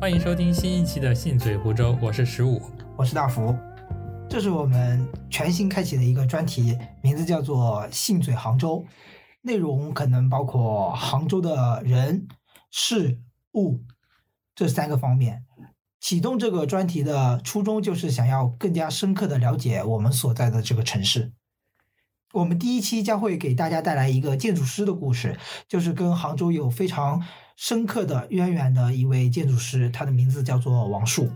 欢迎收听新一期的《信嘴湖州》，我是十五，我是大福。这是我们全新开启的一个专题，名字叫做“信嘴杭州”，内容可能包括杭州的人、事、物这三个方面。启动这个专题的初衷就是想要更加深刻的了解我们所在的这个城市。我们第一期将会给大家带来一个建筑师的故事，就是跟杭州有非常深刻的渊源的一位建筑师，他的名字叫做王树。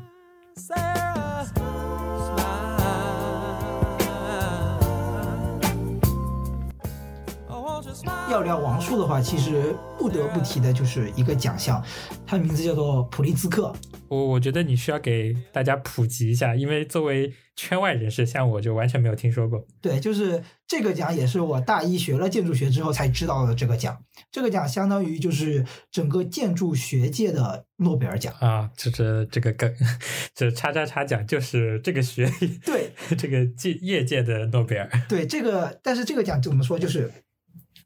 要聊王树的话，其实不得不提的就是一个奖项，它的名字叫做普利兹克。我我觉得你需要给大家普及一下，因为作为圈外人士，像我就完全没有听说过。对，就是这个奖也是我大一学了建筑学之后才知道的。这个奖，这个奖相当于就是整个建筑学界的诺贝尔奖啊，就是这个梗，这叉叉叉奖就是这个学对 这个界业界的诺贝尔。对这个，但是这个奖怎么说，就是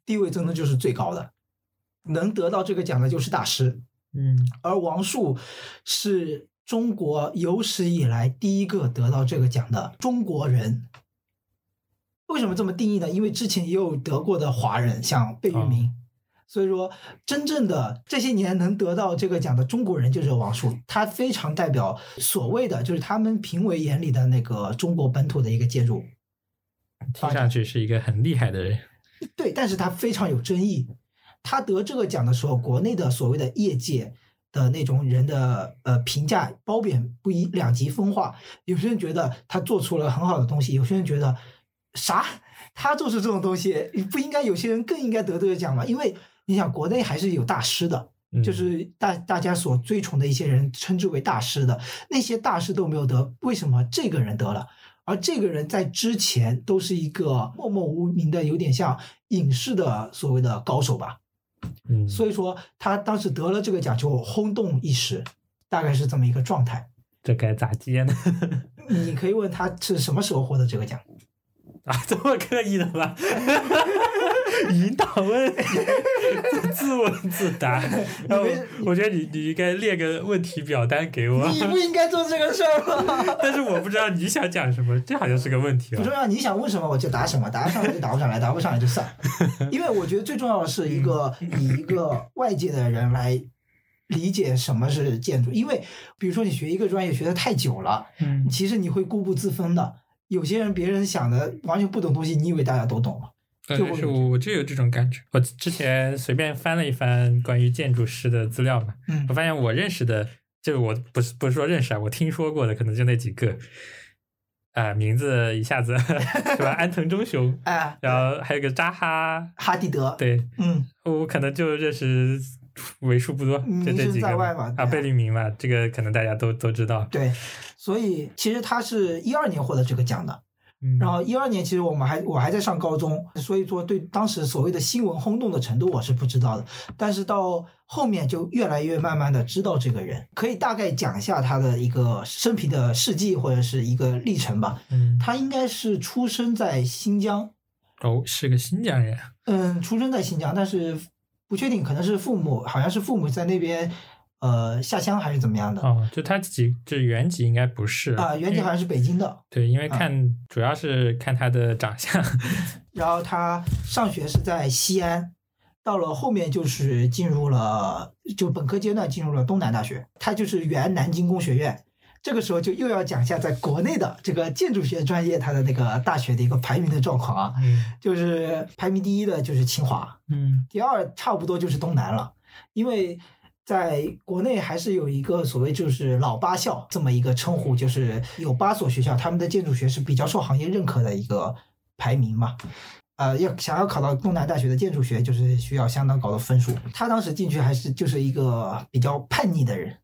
地位真的就是最高的，能得到这个奖的就是大师。嗯，而王树是中国有史以来第一个得到这个奖的中国人。为什么这么定义呢？因为之前也有得过的华人，像贝聿铭。所以说，真正的这些年能得到这个奖的中国人就是王树，他非常代表所谓的就是他们评委眼里的那个中国本土的一个建筑。听上去是一个很厉害的人。对，但是他非常有争议。他得这个奖的时候，国内的所谓的业界的那种人的呃评价褒贬不一，两极分化。有些人觉得他做出了很好的东西，有些人觉得啥他做出这种东西不应该，有些人更应该得这个奖嘛？因为你想，国内还是有大师的，就是大大家所追崇的一些人，称之为大师的那些大师都没有得，为什么这个人得了？而这个人在之前都是一个默默无名的，有点像影视的所谓的高手吧。嗯，所以说他当时得了这个奖就轰动一时，大概是这么一个状态。这该咋接呢？你可以问他是什么时候获得这个奖啊？这么刻意的吗？引导问，自问自答。然后我觉得你你应该列个问题表单给我。你不应该做这个事儿吗？但是我不知道你想讲什么，这好像是个问题不重要，你想问什么我就答什么，答上来就答不上来，答不上来就算。因为我觉得最重要的是一个以一个外界的人来理解什么是建筑，因为比如说你学一个专业学的太久了，嗯，其实你会固步自封的。有些人别人想的完全不懂东西，你以为大家都懂吗？就是我我就有这种感觉。我之前随便翻了一翻关于建筑师的资料嘛，嗯，我发现我认识的，就我不是不是说认识啊，我听说过的可能就那几个，啊，名字一下子 是吧？安藤忠雄，哎，然后还有个扎哈哈迪德，对，嗯，我可能就认识为数不多，就这几个啊，贝聿铭嘛，这个可能大家都都知道。对，所以其实他是一二年获得这个奖的。然后一二年，其实我们还我还在上高中，所以说对当时所谓的新闻轰动的程度我是不知道的。但是到后面就越来越慢慢的知道这个人，可以大概讲一下他的一个生平的事迹或者是一个历程吧。嗯，他应该是出生在新疆。哦，是个新疆人。嗯，出生在新疆，但是不确定，可能是父母，好像是父母在那边。呃，下乡还是怎么样的？哦，就他自己，这原籍应该不是啊，原籍好像是北京的。对，因为看主要是看他的长相。然后他上学是在西安，到了后面就是进入了，就本科阶段进入了东南大学。他就是原南京工学院。这个时候就又要讲一下在国内的这个建筑学专业，它的那个大学的一个排名的状况啊。嗯。就是排名第一的就是清华。嗯。第二差不多就是东南了，因为。在国内还是有一个所谓就是老八校这么一个称呼，就是有八所学校，他们的建筑学是比较受行业认可的一个排名嘛。呃，要想要考到东南大学的建筑学，就是需要相当高的分数。他当时进去还是就是一个比较叛逆的人，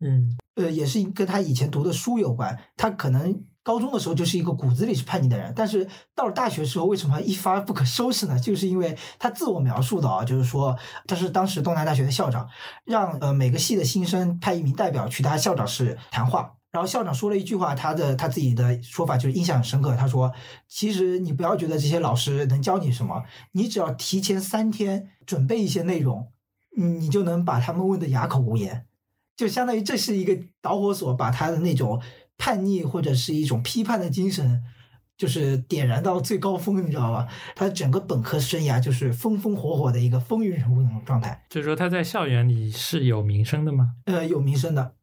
嗯，呃，也是跟他以前读的书有关，他可能。高中的时候就是一个骨子里是叛逆的人，但是到了大学时候，为什么一发不可收拾呢？就是因为他自我描述的啊，就是说他是当时东南大学的校长，让呃每个系的新生派一名代表去他校长室谈话，然后校长说了一句话，他的他自己的说法就是印象很深刻。他说：“其实你不要觉得这些老师能教你什么，你只要提前三天准备一些内容，你就能把他们问得哑口无言。”就相当于这是一个导火索，把他的那种叛逆或者是一种批判的精神，就是点燃到最高峰，你知道吧？他整个本科生涯就是风风火火的一个风云人物那种状态。就是说他在校园里是有名声的吗？呃，有名声的。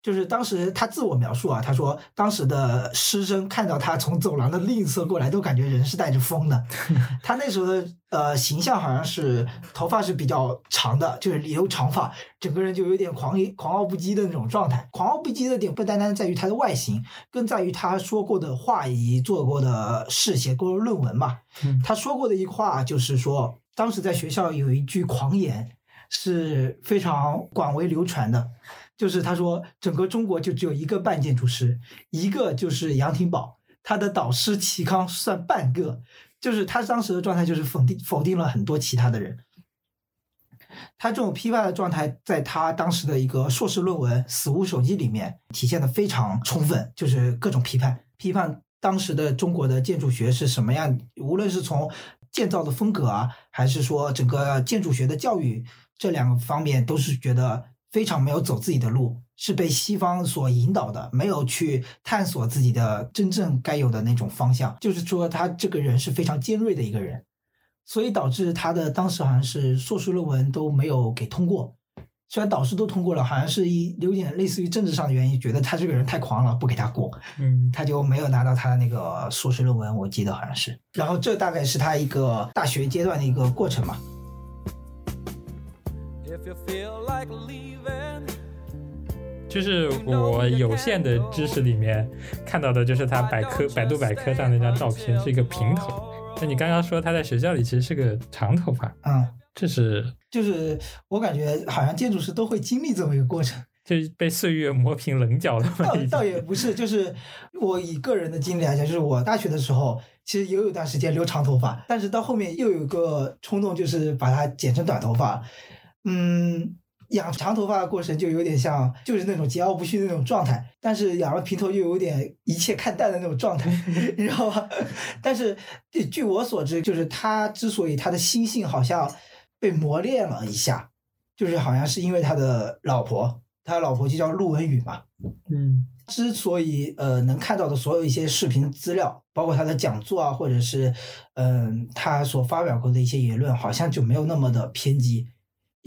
就是当时他自我描述啊，他说当时的师生看到他从走廊的另一侧过来，都感觉人是带着风的。他那时候的呃形象好像是头发是比较长的，就是留长发，整个人就有点狂狂傲不羁的那种状态。狂傲不羁的点不单单在于他的外形，更在于他说过的话以及做过的事、写过的论文嘛。他说过的一话就是说，当时在学校有一句狂言是非常广为流传的。就是他说，整个中国就只有一个半建筑师，一个就是杨廷宝，他的导师齐康算半个。就是他当时的状态，就是否定否定了很多其他的人。他这种批判的状态，在他当时的一个硕士论文《死物手机》里面体现的非常充分，就是各种批判，批判当时的中国的建筑学是什么样，无论是从建造的风格啊，还是说整个建筑学的教育这两个方面，都是觉得。非常没有走自己的路，是被西方所引导的，没有去探索自己的真正该有的那种方向。就是说，他这个人是非常尖锐的一个人，所以导致他的当时好像是硕士论文都没有给通过。虽然导师都通过了，好像是一有点类似于政治上的原因，觉得他这个人太狂了，不给他过。嗯，他就没有拿到他的那个硕士论文，我记得好像是。然后这大概是他一个大学阶段的一个过程嘛。就是我有限的知识里面看到的，就是他百科百度百科上那张照片是一个平头。那你刚刚说他在学校里其实是个长头发，嗯，这是就是我感觉好像建筑师都会经历这么一个过程，就被岁月磨平棱角了。倒倒也不是，就是我以个人的经历来讲，就是我大学的时候其实也有一段时间留长头发，但是到后面又有个冲动，就是把它剪成短头发，嗯。养长头发的过程就有点像，就是那种桀骜不驯的那种状态，但是养了平头又有点一切看淡的那种状态，你知道吧？但是据我所知，就是他之所以他的心性好像被磨练了一下，就是好像是因为他的老婆，他老婆就叫陆文宇嘛。嗯，之所以呃能看到的所有一些视频资料，包括他的讲座啊，或者是嗯他所发表过的一些言论，好像就没有那么的偏激。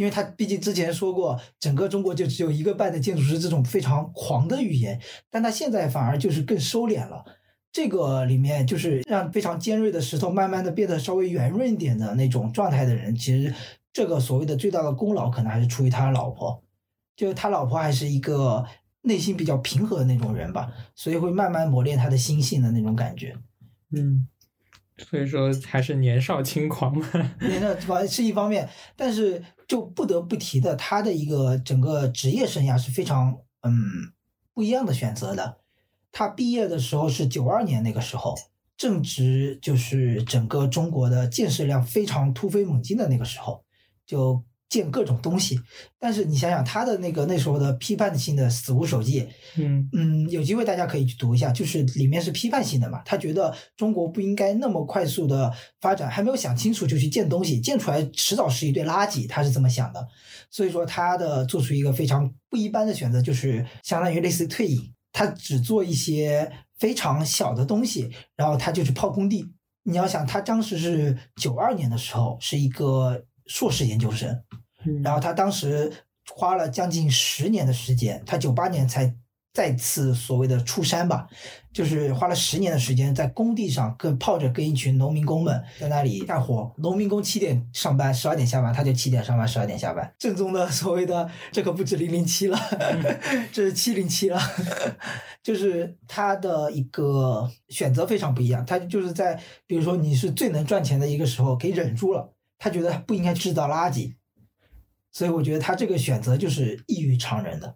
因为他毕竟之前说过，整个中国就只有一个半的建筑师这种非常狂的语言，但他现在反而就是更收敛了。这个里面就是让非常尖锐的石头慢慢的变得稍微圆润一点的那种状态的人，其实这个所谓的最大的功劳可能还是出于他老婆，就是他老婆还是一个内心比较平和的那种人吧，所以会慢慢磨练他的心性的那种感觉。嗯。所以说还是年少轻狂嘛，年少轻狂是一方面，但是就不得不提的，他的一个整个职业生涯是非常嗯不一样的选择的。他毕业的时候是九二年那个时候，正值就是整个中国的建设量非常突飞猛进的那个时候，就。建各种东西，但是你想想他的那个那时候的批判性的《死无手记》，嗯嗯，有机会大家可以去读一下，就是里面是批判性的嘛。他觉得中国不应该那么快速的发展，还没有想清楚就去建东西，建出来迟早是一堆垃圾，他是这么想的。所以说他的做出一个非常不一般的选择，就是相当于类似退隐，他只做一些非常小的东西，然后他就去泡工地。你要想他当时是九二年的时候，是一个硕士研究生。然后他当时花了将近十年的时间，他九八年才再次所谓的出山吧，就是花了十年的时间在工地上跟泡着跟一群农民工们在那里干活。农民工七点上班，十二点下班，他就七点上班，十二点下班。正宗的所谓的这可不止零零七了，这是七零七了。就是他的一个选择非常不一样，他就是在比如说你是最能赚钱的一个时候给忍住了，他觉得不应该制造垃圾。所以我觉得他这个选择就是异于常人的。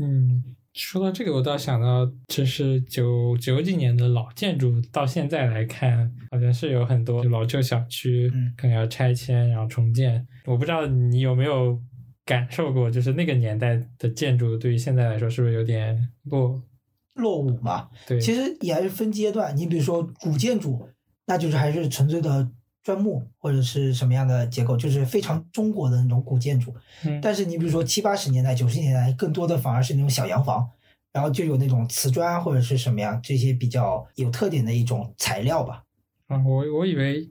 嗯，说到这个，我倒想到，就是九九几年的老建筑，到现在来看，好像是有很多老旧小区，可能要拆迁然后重建。我不知道你有没有感受过，就是那个年代的建筑，对于现在来说，是不是有点落落伍嘛？对，其实也还是分阶段。你比如说古建筑，那就是还是纯粹的砖木或者是什么样的结构，就是非常中国的那种古建筑。嗯，但是你比如说七八十年代、九十年代，更多的反而是那种小洋房，然后就有那种瓷砖或者是什么样这些比较有特点的一种材料吧。啊，我我以为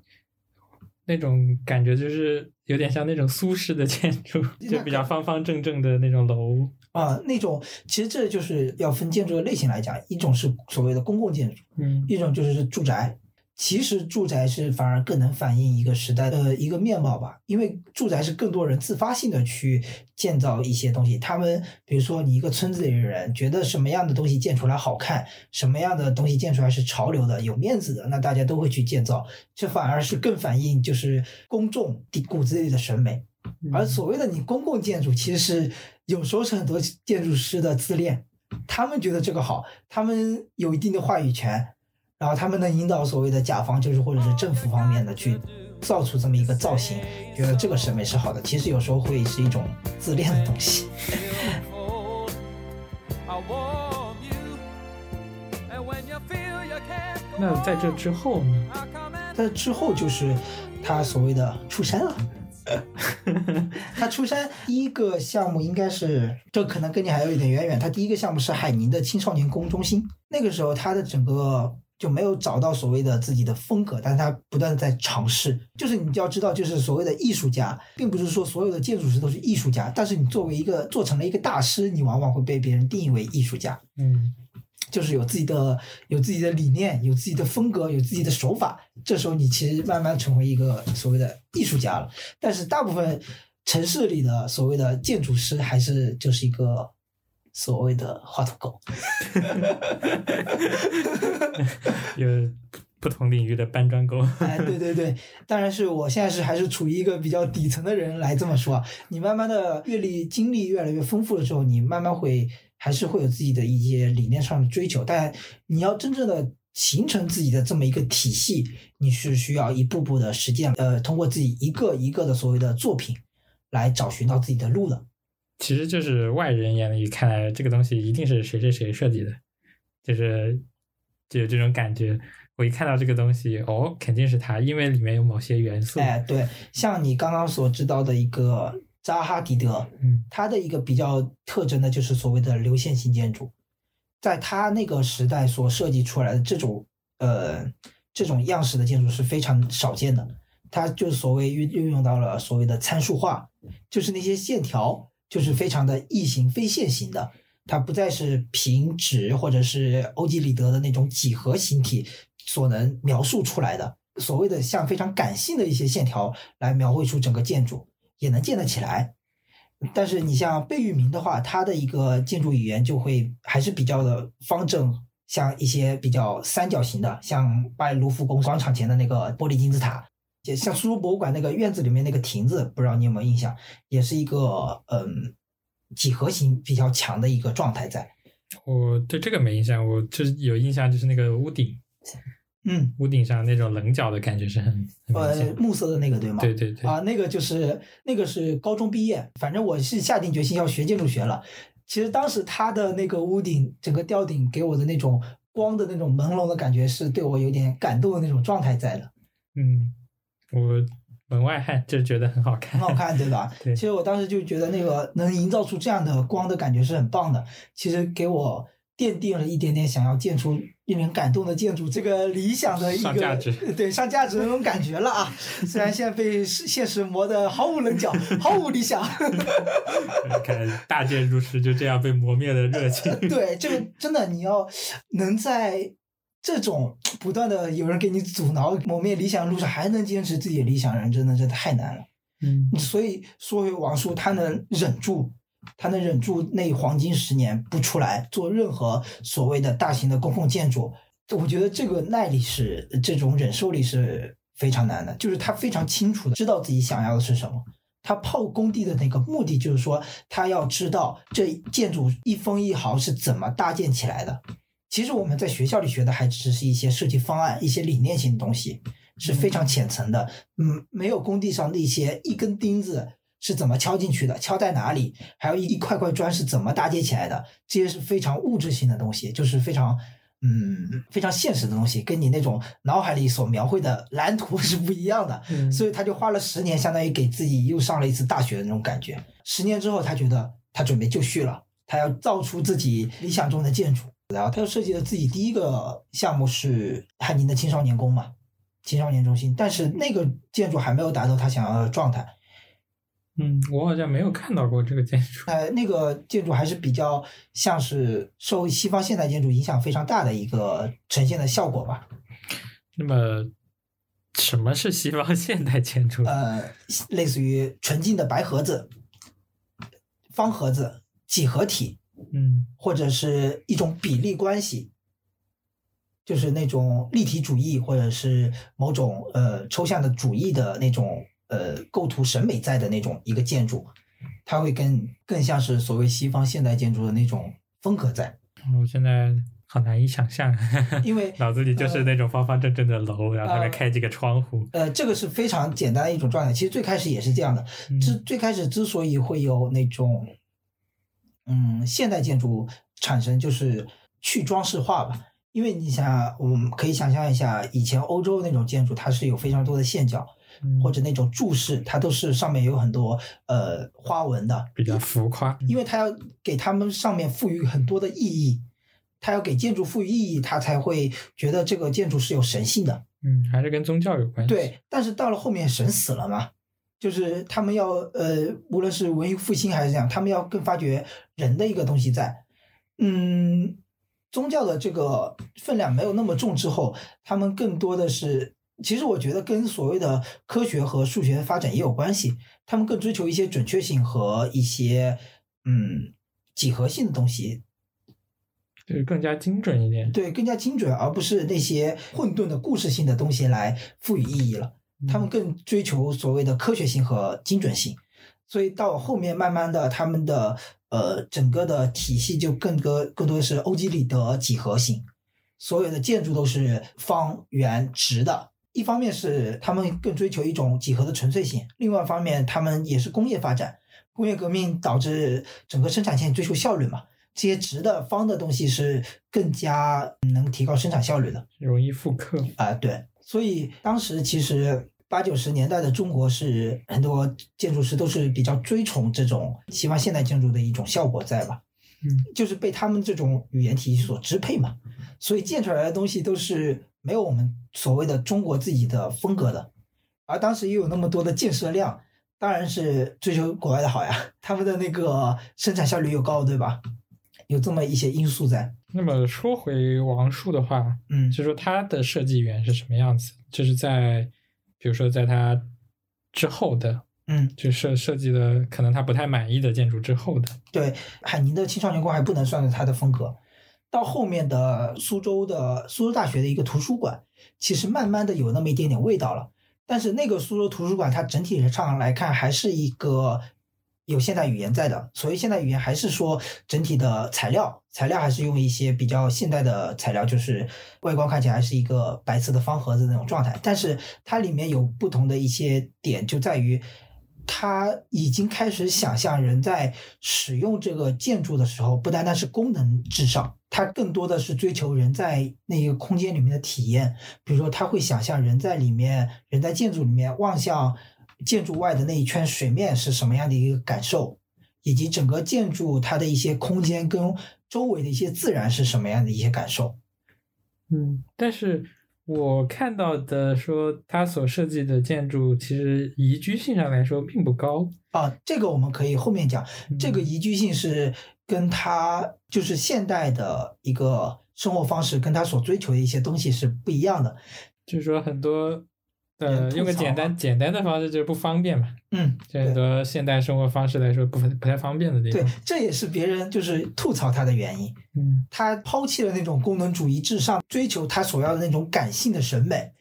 那种感觉就是有点像那种苏式的建筑，就比较方方正正的那种楼。啊，那种其实这就是要分建筑的类型来讲，一种是所谓的公共建筑，嗯，一种就是住宅。其实住宅是反而更能反映一个时代的一个面貌吧，因为住宅是更多人自发性的去建造一些东西。他们比如说你一个村子里的人觉得什么样的东西建出来好看，什么样的东西建出来是潮流的、有面子的，那大家都会去建造。这反而是更反映就是公众骨子里的审美。而所谓的你公共建筑，其实是有时候是很多建筑师的自恋，他们觉得这个好，他们有一定的话语权。然后他们能引导所谓的甲方，就是或者是政府方面的去造出这么一个造型，觉得这个审美是好的。其实有时候会是一种自恋的东西。那在这之后呢？在之后就是他所谓的出山了。他出山第一个项目应该是，这可能跟你还有一点渊源。他第一个项目是海宁的青少年公中心，那个时候他的整个。就没有找到所谓的自己的风格，但是他不断的在尝试。就是你就要知道，就是所谓的艺术家，并不是说所有的建筑师都是艺术家，但是你作为一个做成了一个大师，你往往会被别人定义为艺术家。嗯，就是有自己的有自己的理念，有自己的风格，有自己的手法。这时候你其实慢慢成为一个所谓的艺术家了。但是大部分城市里的所谓的建筑师，还是就是一个。所谓的画图狗，有不同领域的搬砖狗。哎，对对对，当然是我现在是还是处于一个比较底层的人来这么说。你慢慢的阅历经历越来越丰富了之后，你慢慢会还是会有自己的一些理念上的追求。但你要真正的形成自己的这么一个体系，你是需要一步步的实践，呃，通过自己一个一个的所谓的作品来找寻到自己的路的。其实就是外人眼里看来，这个东西一定是谁谁谁设计的，就是就有这种感觉。我一看到这个东西，哦，肯定是他，因为里面有某些元素。哎，对，像你刚刚所知道的一个扎哈迪德，嗯，他的一个比较特征的就是所谓的流线型建筑，在他那个时代所设计出来的这种呃这种样式的建筑是非常少见的。他就所谓运运用到了所谓的参数化，就是那些线条。就是非常的异形非线型的，它不再是平直或者是欧几里得的那种几何形体所能描述出来的。所谓的像非常感性的一些线条来描绘出整个建筑，也能建得起来。但是你像贝聿铭的话，他的一个建筑语言就会还是比较的方正，像一些比较三角形的，像巴黎卢浮宫广场前的那个玻璃金字塔。就像苏州博物馆那个院子里面那个亭子，不知道你有没有印象，也是一个嗯几何形比较强的一个状态在。我对这个没印象，我就是有印象，就是那个屋顶，嗯，屋顶上那种棱角的感觉是很呃木色的那个对吗？对对对啊，那个就是那个是高中毕业，反正我是下定决心要学建筑学了。其实当时他的那个屋顶整个吊顶给我的那种光的那种朦胧的感觉，是对我有点感动的那种状态在的。嗯。我门外汉就觉得很好看，很好看，对吧？对。其实我当时就觉得那个能营造出这样的光的感觉是很棒的。其实给我奠定了一点点想要建出令人感动的建筑这个理想的一个价值，对上价值的那种感觉了啊！虽然现在被现实磨得毫无棱角，毫无理想。看大建筑师就这样被磨灭的热情。对，这个真的你要能在。这种不断的有人给你阻挠磨灭理想路上，还能坚持自己的理想，人真的是太难了。嗯，所以说回王叔，他能忍住，他能忍住那黄金十年不出来做任何所谓的大型的公共建筑，我觉得这个耐力是这种忍受力是非常难的。就是他非常清楚的知道自己想要的是什么，他泡工地的那个目的就是说，他要知道这建筑一分一毫是怎么搭建起来的。其实我们在学校里学的还只是一些设计方案、一些理念性的东西，是非常浅层的。嗯，没有工地上那些一根钉子是怎么敲进去的，敲在哪里，还有一一块块砖是怎么搭建起来的，这些是非常物质性的东西，就是非常嗯非常现实的东西，跟你那种脑海里所描绘的蓝图 是不一样的。所以他就花了十年，相当于给自己又上了一次大学的那种感觉。十年之后，他觉得他准备就绪了，他要造出自己理想中的建筑。然后他又设计了自己第一个项目是汉宁的青少年宫嘛，青少年中心。但是那个建筑还没有达到他想要的状态。嗯，我好像没有看到过这个建筑。呃，那个建筑还是比较像是受西方现代建筑影响非常大的一个呈现的效果吧。那么，什么是西方现代建筑？呃，类似于纯净的白盒子、方盒子、几何体，嗯，或者是一种比例关系，就是那种立体主义，或者是某种呃抽象的主义的那种。呃，构图审美在的那种一个建筑，它会更更像是所谓西方现代建筑的那种风格在。我现在好难以想象，因为 脑子里就是那种方方正正的楼，然后上面开几个窗户。呃，这个是非常简单的一种状态。其实最开始也是这样的。之最开始之所以会有那种，嗯，现代建筑产生，就是去装饰化吧。因为你想，我们可以想象一下，以前欧洲那种建筑，它是有非常多的线角。或者那种柱式，它都是上面有很多呃花纹的，比较浮夸。因为它要给它们上面赋予很多的意义，它要给建筑赋予意义，它才会觉得这个建筑是有神性的。嗯，还是跟宗教有关系。对，但是到了后面神死了嘛，就是他们要呃，无论是文艺复兴还是这样，他们要更发掘人的一个东西在。嗯，宗教的这个分量没有那么重之后，他们更多的是。其实我觉得跟所谓的科学和数学的发展也有关系，他们更追求一些准确性和一些嗯几何性的东西，就是更加精准一点。对，更加精准，而不是那些混沌的故事性的东西来赋予意义了。他们更追求所谓的科学性和精准性，所以到后面慢慢的，他们的呃整个的体系就更多更多的是欧几里得几何型，所有的建筑都是方圆直的。一方面是他们更追求一种几何的纯粹性，另外一方面他们也是工业发展，工业革命导致整个生产线追求效率嘛，这些直的方的东西是更加能提高生产效率的，容易复刻。啊，对，所以当时其实八九十年代的中国是很多建筑师都是比较追崇这种西方现代建筑的一种效果在吧，嗯，就是被他们这种语言体系所支配嘛，所以建出来的东西都是。没有我们所谓的中国自己的风格的，而当时又有那么多的建设量，当然是追求国外的好呀。他们的那个生产效率又高，对吧？有这么一些因素在。那么说回王树的话，嗯，就说他的设计语言是什么样子？就是在比如说在他之后的，嗯，就设设计的可能他不太满意的建筑之后的，对，海宁的青少年宫还不能算是他的风格。到后面的苏州的苏州大学的一个图书馆，其实慢慢的有那么一点点味道了。但是那个苏州图书馆，它整体上来看还是一个有现代语言在的。所谓现代语言，还是说整体的材料，材料还是用一些比较现代的材料，就是外观看起来是一个白色的方盒子那种状态。但是它里面有不同的一些点，就在于。它已经开始想象人在使用这个建筑的时候，不单单是功能至上，它更多的是追求人在那个空间里面的体验。比如说，他会想象人在里面，人在建筑里面望向建筑外的那一圈水面是什么样的一个感受，以及整个建筑它的一些空间跟周围的一些自然是什么样的一些感受。嗯，但是。我看到的说，他所设计的建筑其实宜居性上来说并不高啊。这个我们可以后面讲。这个宜居性是跟他就是现代的一个生活方式，跟他所追求的一些东西是不一样的。就是说很多。呃，用个简单简单的方式就是不方便嘛。嗯，很多现代生活方式来说不不太方便的地方。对，这也是别人就是吐槽他的原因。嗯，他抛弃了那种功能主义至上，追求他所要的那种感性的审美，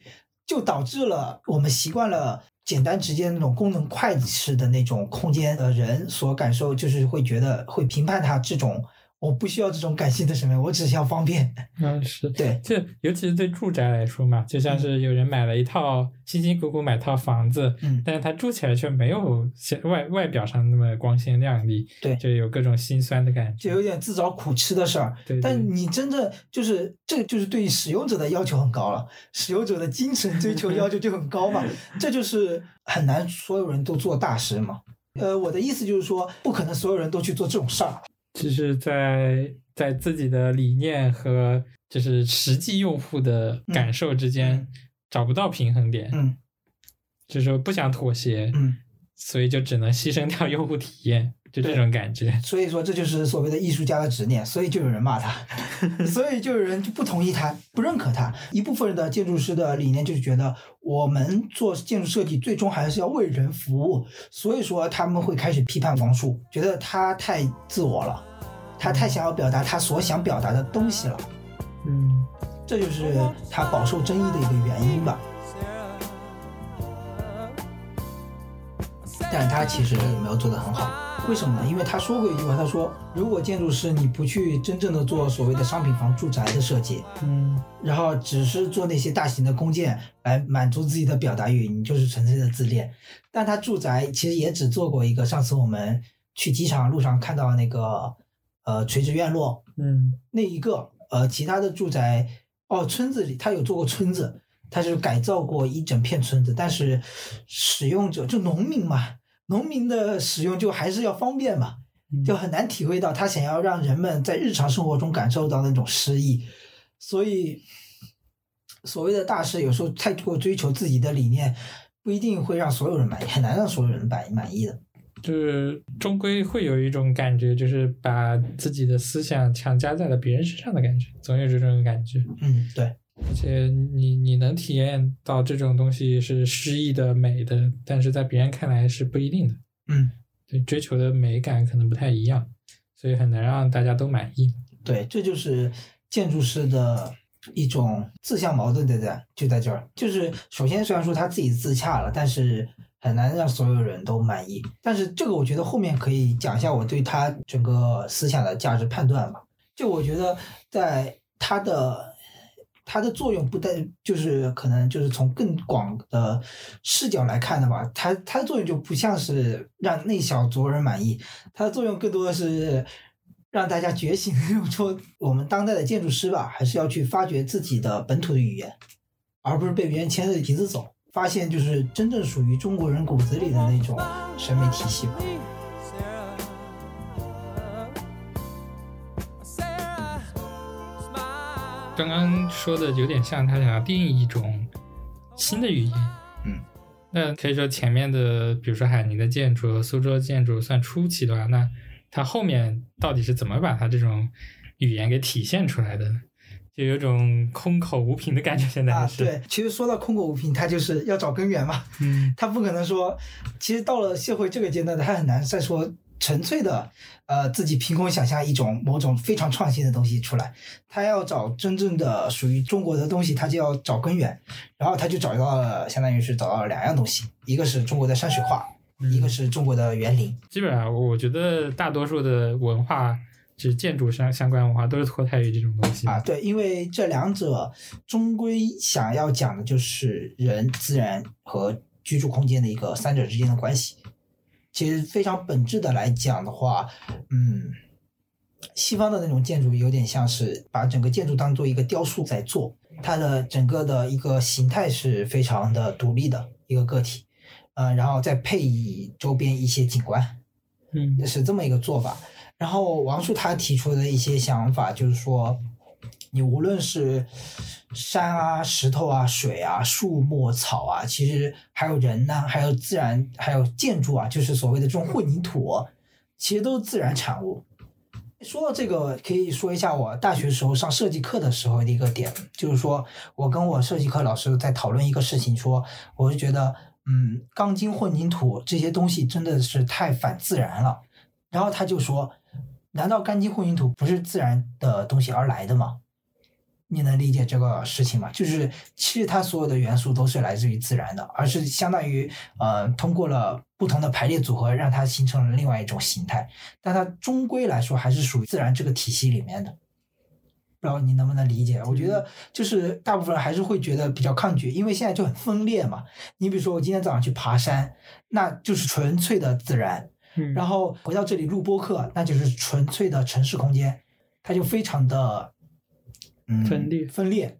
就导致了我们习惯了简单直接那种功能快式的那种空间的人所感受，就是会觉得会评判他这种我不需要这种感性的审美，我只想方便。嗯，是对，就尤其是对住宅来说嘛，就像是有人买了一套辛辛苦苦买套房子，嗯，但是他住起来却没有外外表上那么光鲜亮丽，对，就有各种心酸的感觉，就有点自找苦吃的事儿。对，但你真正就是这就是对使用者的要求很高了，使用者的精神追求要求就很高嘛，这就是很难所有人都做大师嘛。呃，我的意思就是说，不可能所有人都去做这种事儿。就是在在自己的理念和就是实际用户的感受之间找不到平衡点，嗯，就是不想妥协，嗯，所以就只能牺牲掉用户体验。就这种感觉，所以说这就是所谓的艺术家的执念，所以就有人骂他，所以就有人就不同意他，不认可他。一部分人的建筑师的理念就是觉得，我们做建筑设计最终还是要为人服务，所以说他们会开始批判王树，觉得他太自我了，他太想要表达他所想表达的东西了。嗯，这就是他饱受争议的一个原因吧。但是他其实也没有做得很好。为什么呢？因为他说过一句话，他说：“如果建筑师你不去真正的做所谓的商品房住宅的设计，嗯，然后只是做那些大型的工件来满足自己的表达欲，你就是纯粹的自恋。”但他住宅其实也只做过一个，上次我们去机场路上看到那个呃垂直院落，嗯，那一个呃其他的住宅哦村子里他有做过村子，他是改造过一整片村子，但是使用者就农民嘛。农民的使用就还是要方便嘛，就很难体会到他想要让人们在日常生活中感受到那种诗意，所以所谓的大师有时候太过追求自己的理念，不一定会让所有人满意，很难让所有人满满意的。就是终归会有一种感觉，就是把自己的思想强加在了别人身上的感觉，总有这种感觉。嗯，对。而且你你能体验到这种东西是诗意的美的，但是在别人看来是不一定的。嗯，对，追求的美感可能不太一样，所以很难让大家都满意。对，这就是建筑师的一种自相矛盾，对不对？就在这儿，就是首先虽然说他自己自洽了，但是很难让所有人都满意。但是这个我觉得后面可以讲一下我对他整个思想的价值判断吧。就我觉得在他的。它的作用不单就是可能就是从更广的视角来看的吧，它它的作用就不像是让那小撮人满意，它的作用更多的是让大家觉醒，说我们当代的建筑师吧，还是要去发掘自己的本土的语言，而不是被别人牵着鼻子走，发现就是真正属于中国人骨子里的那种审美体系吧。刚刚说的有点像他想要定义一种新的语言，嗯，那可以说前面的，比如说海宁的建筑、苏州建筑算初期的话，那他后面到底是怎么把他这种语言给体现出来的呢？就有种空口无凭的感觉。现在啊，对，其实说到空口无凭，他就是要找根源嘛，嗯，他不可能说，其实到了社会这个阶段，他很难再说。纯粹的，呃，自己凭空想象一种某种非常创新的东西出来，他要找真正的属于中国的东西，他就要找根源，然后他就找到了，相当于是找到了两样东西，一个是中国的山水画，一个是中国的园林。基本上，我觉得大多数的文化，就是建筑相相关文化，都是脱胎于这种东西啊。对，因为这两者终归想要讲的就是人、自然和居住空间的一个三者之间的关系。其实非常本质的来讲的话，嗯，西方的那种建筑有点像是把整个建筑当做一个雕塑在做，它的整个的一个形态是非常的独立的一个个体，呃，然后再配以周边一些景观，嗯，是这么一个做法。然后王树他提出的一些想法就是说，你无论是山啊、石头啊、水啊、树木、草啊，其实还有人呢，还有自然，还有建筑啊，就是所谓的这种混凝土，其实都是自然产物。说到这个，可以说一下我大学时候上设计课的时候的一个点，就是说我跟我设计课老师在讨论一个事情，说我就觉得，嗯，钢筋混凝土这些东西真的是太反自然了。然后他就说，难道钢筋混凝土不是自然的东西而来的吗？你能理解这个事情吗？就是其实它所有的元素都是来自于自然的，而是相当于呃通过了不同的排列组合，让它形成了另外一种形态。但它终归来说还是属于自然这个体系里面的。不知道你能不能理解？我觉得就是大部分人还是会觉得比较抗拒，因为现在就很分裂嘛。你比如说我今天早上去爬山，那就是纯粹的自然，然后回到这里录播课，那就是纯粹的城市空间，它就非常的。分裂分裂，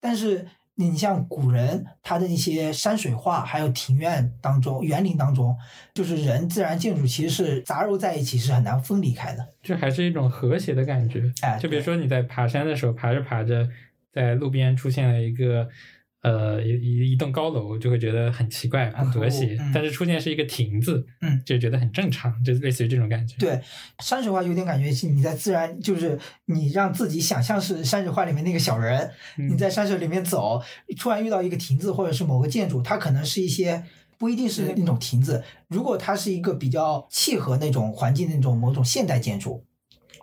但是你像古人他的一些山水画，还有庭院当中、园林当中，就是人自然建筑其实是杂糅在一起，是很难分离开的。这还是一种和谐的感觉。哎，就比如说你在爬山的时候，爬着爬着，在路边出现了一个。呃，一一一栋高楼就会觉得很奇怪、很和谐，但是出现是一个亭子，嗯，就觉得很正常，就类似于这种感觉。对，山水画有点感觉是你在自然，就是你让自己想象是山水画里面那个小人，你在山水里面走，突然遇到一个亭子或者是某个建筑，它可能是一些不一定是那种亭子，如果它是一个比较契合那种环境的那种某种现代建筑，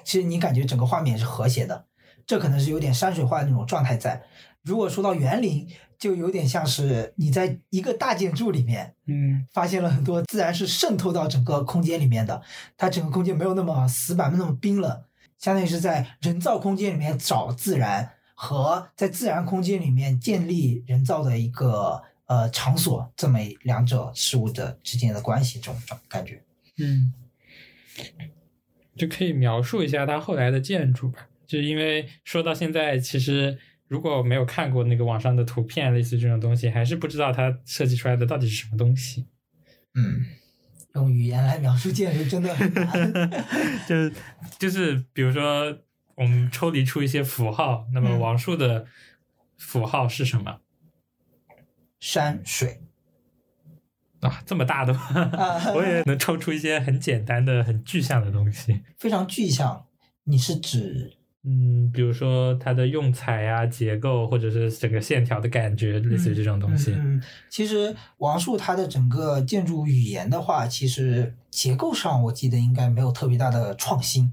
其实你感觉整个画面是和谐的，这可能是有点山水画那种状态在。如果说到园林，就有点像是你在一个大建筑里面，嗯，发现了很多自然是渗透到整个空间里面的，它整个空间没有那么死板，没那么冰冷，相当于是在人造空间里面找自然，和在自然空间里面建立人造的一个呃场所，这么两者事物的之间的关系，这种感觉，嗯，就可以描述一下它后来的建筑吧，就因为说到现在，其实。如果没有看过那个网上的图片，类似这种东西，还是不知道它设计出来的到底是什么东西。嗯，用语言来描述建筑真的很难。就是 就是，比如说我们抽离出一些符号，那么王树的符号是什么？山水。啊，这么大的，我也能抽出一些很简单的、很具象的东西。非常具象，你是指？嗯，比如说它的用材啊、结构，或者是整个线条的感觉，类似于这种东西。嗯，其实王树它的整个建筑语言的话，其实结构上我记得应该没有特别大的创新。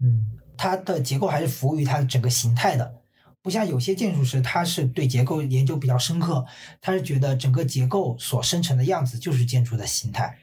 嗯，它的结构还是服务于它的整个形态的，不像有些建筑师，他是对结构研究比较深刻，他是觉得整个结构所生成的样子就是建筑的形态，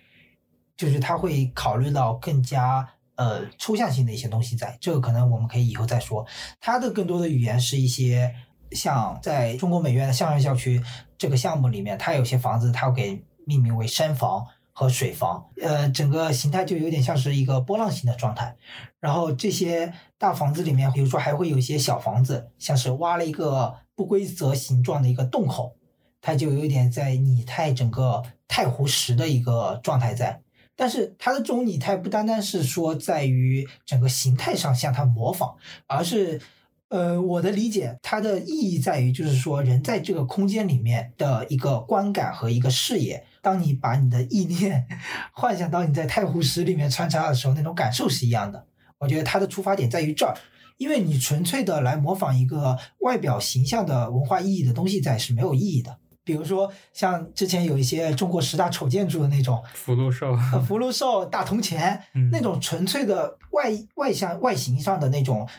就是他会考虑到更加。呃，抽象性的一些东西在这个可能我们可以以后再说。它的更多的语言是一些像在中国美院的象山校区这个项目里面，它有些房子它给命名为山房和水房，呃，整个形态就有点像是一个波浪形的状态。然后这些大房子里面，比如说还会有一些小房子，像是挖了一个不规则形状的一个洞口，它就有点在拟态整个太湖石的一个状态在。但是它的这种拟态不单单是说在于整个形态上向它模仿，而是，呃，我的理解，它的意义在于就是说人在这个空间里面的一个观感和一个视野。当你把你的意念 幻想到你在太湖石里面穿插的时候，那种感受是一样的。我觉得它的出发点在于这儿，因为你纯粹的来模仿一个外表形象的文化意义的东西在是没有意义的。比如说，像之前有一些中国十大丑建筑的那种福禄寿、福禄寿、大铜钱，那种纯粹的外外向外形上的那种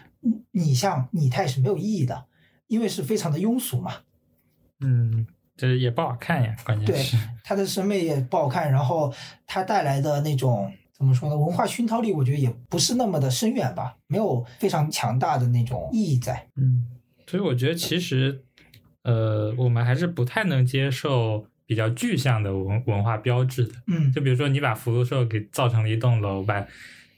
拟像拟态是没有意义的，因为是非常的庸俗嘛。嗯，这也不好看呀，关键是它的审美也不好看，然后它带来的那种怎么说呢？文化熏陶力，我觉得也不是那么的深远吧，没有非常强大的那种意义在。嗯，所以我觉得其实。呃，我们还是不太能接受比较具象的文文化标志的。嗯，就比如说你把福禄寿给造成了一栋楼，把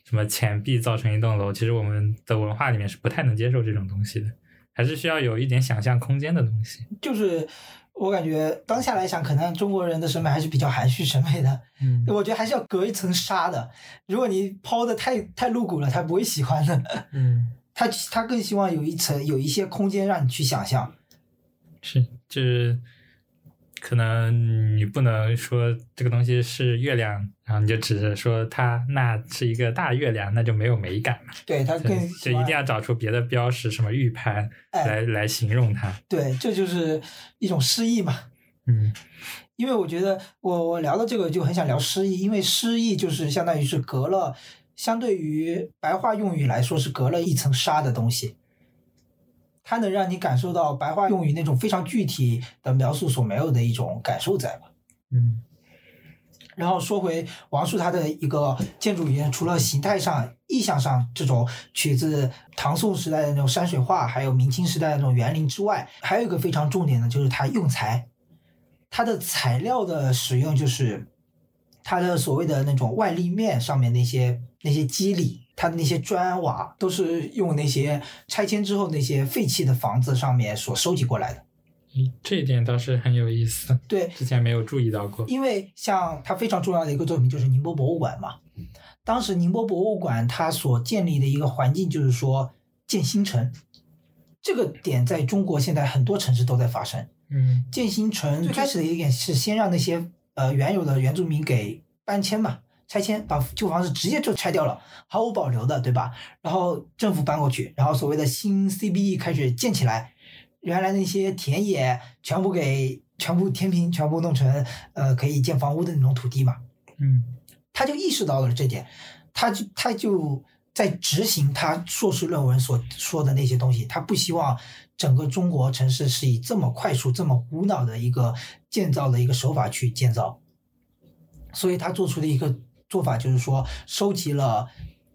什么钱币造成一栋楼，其实我们的文化里面是不太能接受这种东西的，还是需要有一点想象空间的东西。就是我感觉当下来想，可能中国人的审美还是比较含蓄审美的。嗯，我觉得还是要隔一层纱的。如果你抛的太太露骨了，他不会喜欢的。嗯，他他更希望有一层有一些空间让你去想象。是，就是可能你不能说这个东西是月亮，然后你就只是说它那是一个大月亮，那就没有美感了。对，它更就一定要找出别的标识，什么玉盘来来形容它。对，这就是一种诗意嘛。嗯，因为我觉得我我聊到这个就很想聊诗意，因为诗意就是相当于是隔了，相对于白话用语来说是隔了一层纱的东西。它能让你感受到白话用语那种非常具体的描述所没有的一种感受在吧？嗯。然后说回王树他的一个建筑语言，除了形态上、意象上这种取自唐宋时代的那种山水画，还有明清时代的那种园林之外，还有一个非常重点的就是它用材，它的材料的使用就是它的所谓的那种外立面上面那些那些肌理，它的那些砖瓦都是用那些拆迁之后那些废弃的房子上面所收集过来的。这一点倒是很有意思，对，之前没有注意到过。因为像它非常重要的一个作品就是宁波博物馆嘛，当时宁波博物馆它所建立的一个环境就是说建新城，这个点在中国现在很多城市都在发生。嗯，建新城最开始的一点是先让那些呃原有的原住民给搬迁嘛，拆迁把旧房子直接就拆掉了，毫无保留的，对吧？然后政府搬过去，然后所谓的新 CBE 开始建起来。原来那些田野全部给全部填平，全部弄成呃可以建房屋的那种土地嘛。嗯，他就意识到了这点，他就他就在执行他硕士论文所说的那些东西。他不希望整个中国城市是以这么快速、这么无脑的一个建造的一个手法去建造，所以他做出的一个做法就是说，收集了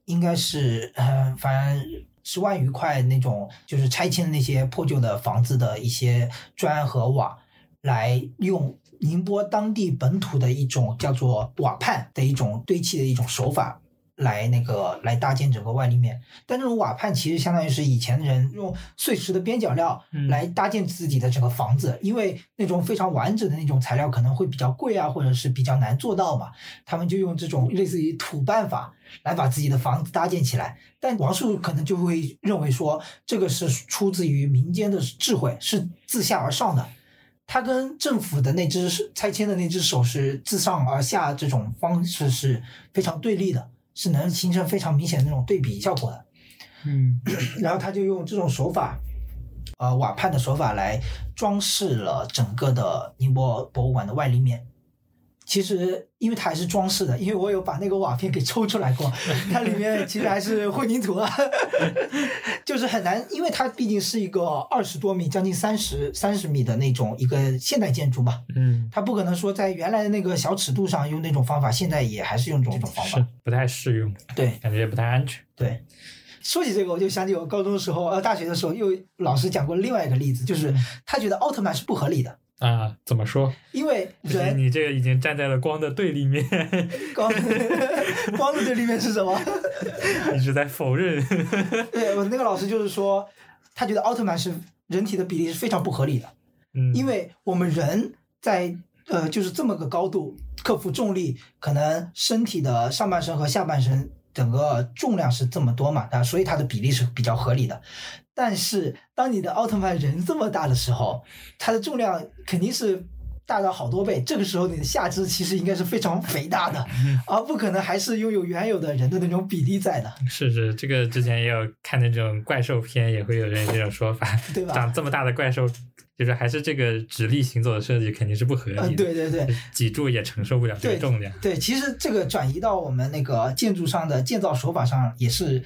应该是嗯反正。十万余块那种，就是拆迁的那些破旧的房子的一些砖和瓦，来用宁波当地本土的一种叫做瓦畔的一种堆砌的一种手法。来那个来搭建整个外立面，但这种瓦畔其实相当于是以前人用碎石的边角料来搭建自己的整个房子，因为那种非常完整的那种材料可能会比较贵啊，或者是比较难做到嘛，他们就用这种类似于土办法来把自己的房子搭建起来。但王树可能就会认为说，这个是出自于民间的智慧，是自下而上的，它跟政府的那只拆迁的那只手是自上而下这种方式是非常对立的。是能形成非常明显的那种对比效果的，嗯，然后他就用这种手法，呃，瓦畔的手法来装饰了整个的宁波博物馆的外立面。其实，因为它还是装饰的，因为我有把那个瓦片给抽出来过，它里面其实还是混凝土啊，就是很难，因为它毕竟是一个二十多米、将近三十三十米的那种一个现代建筑嘛，嗯，它不可能说在原来的那个小尺度上用那种方法，现在也还是用这种方法，不太适用，对，感觉也不太安全。对，说起这个，我就想起我高中的时候，呃，大学的时候，又老师讲过另外一个例子，就是他觉得奥特曼是不合理的。啊，怎么说？因为人，你这个已经站在了光的对立面。光光的对立面是什么？一直在否认。对我那个老师就是说，他觉得奥特曼是人体的比例是非常不合理的。嗯，因为我们人在呃就是这么个高度克服重力，可能身体的上半身和下半身整个重量是这么多嘛，啊，所以它的比例是比较合理的。但是，当你的奥特曼人这么大的时候，它的重量肯定是大到好多倍。这个时候，你的下肢其实应该是非常肥大的，而不可能还是拥有原有的人的那种比例在的。是是，这个之前也有看那种怪兽片，也会有人这种说法，对吧？长这么大的怪兽，就是还是这个直立行走的设计肯定是不合理的。对对对，脊柱也承受不了这个重量。对，其实这个转移到我们那个建筑上的建造手法上也是。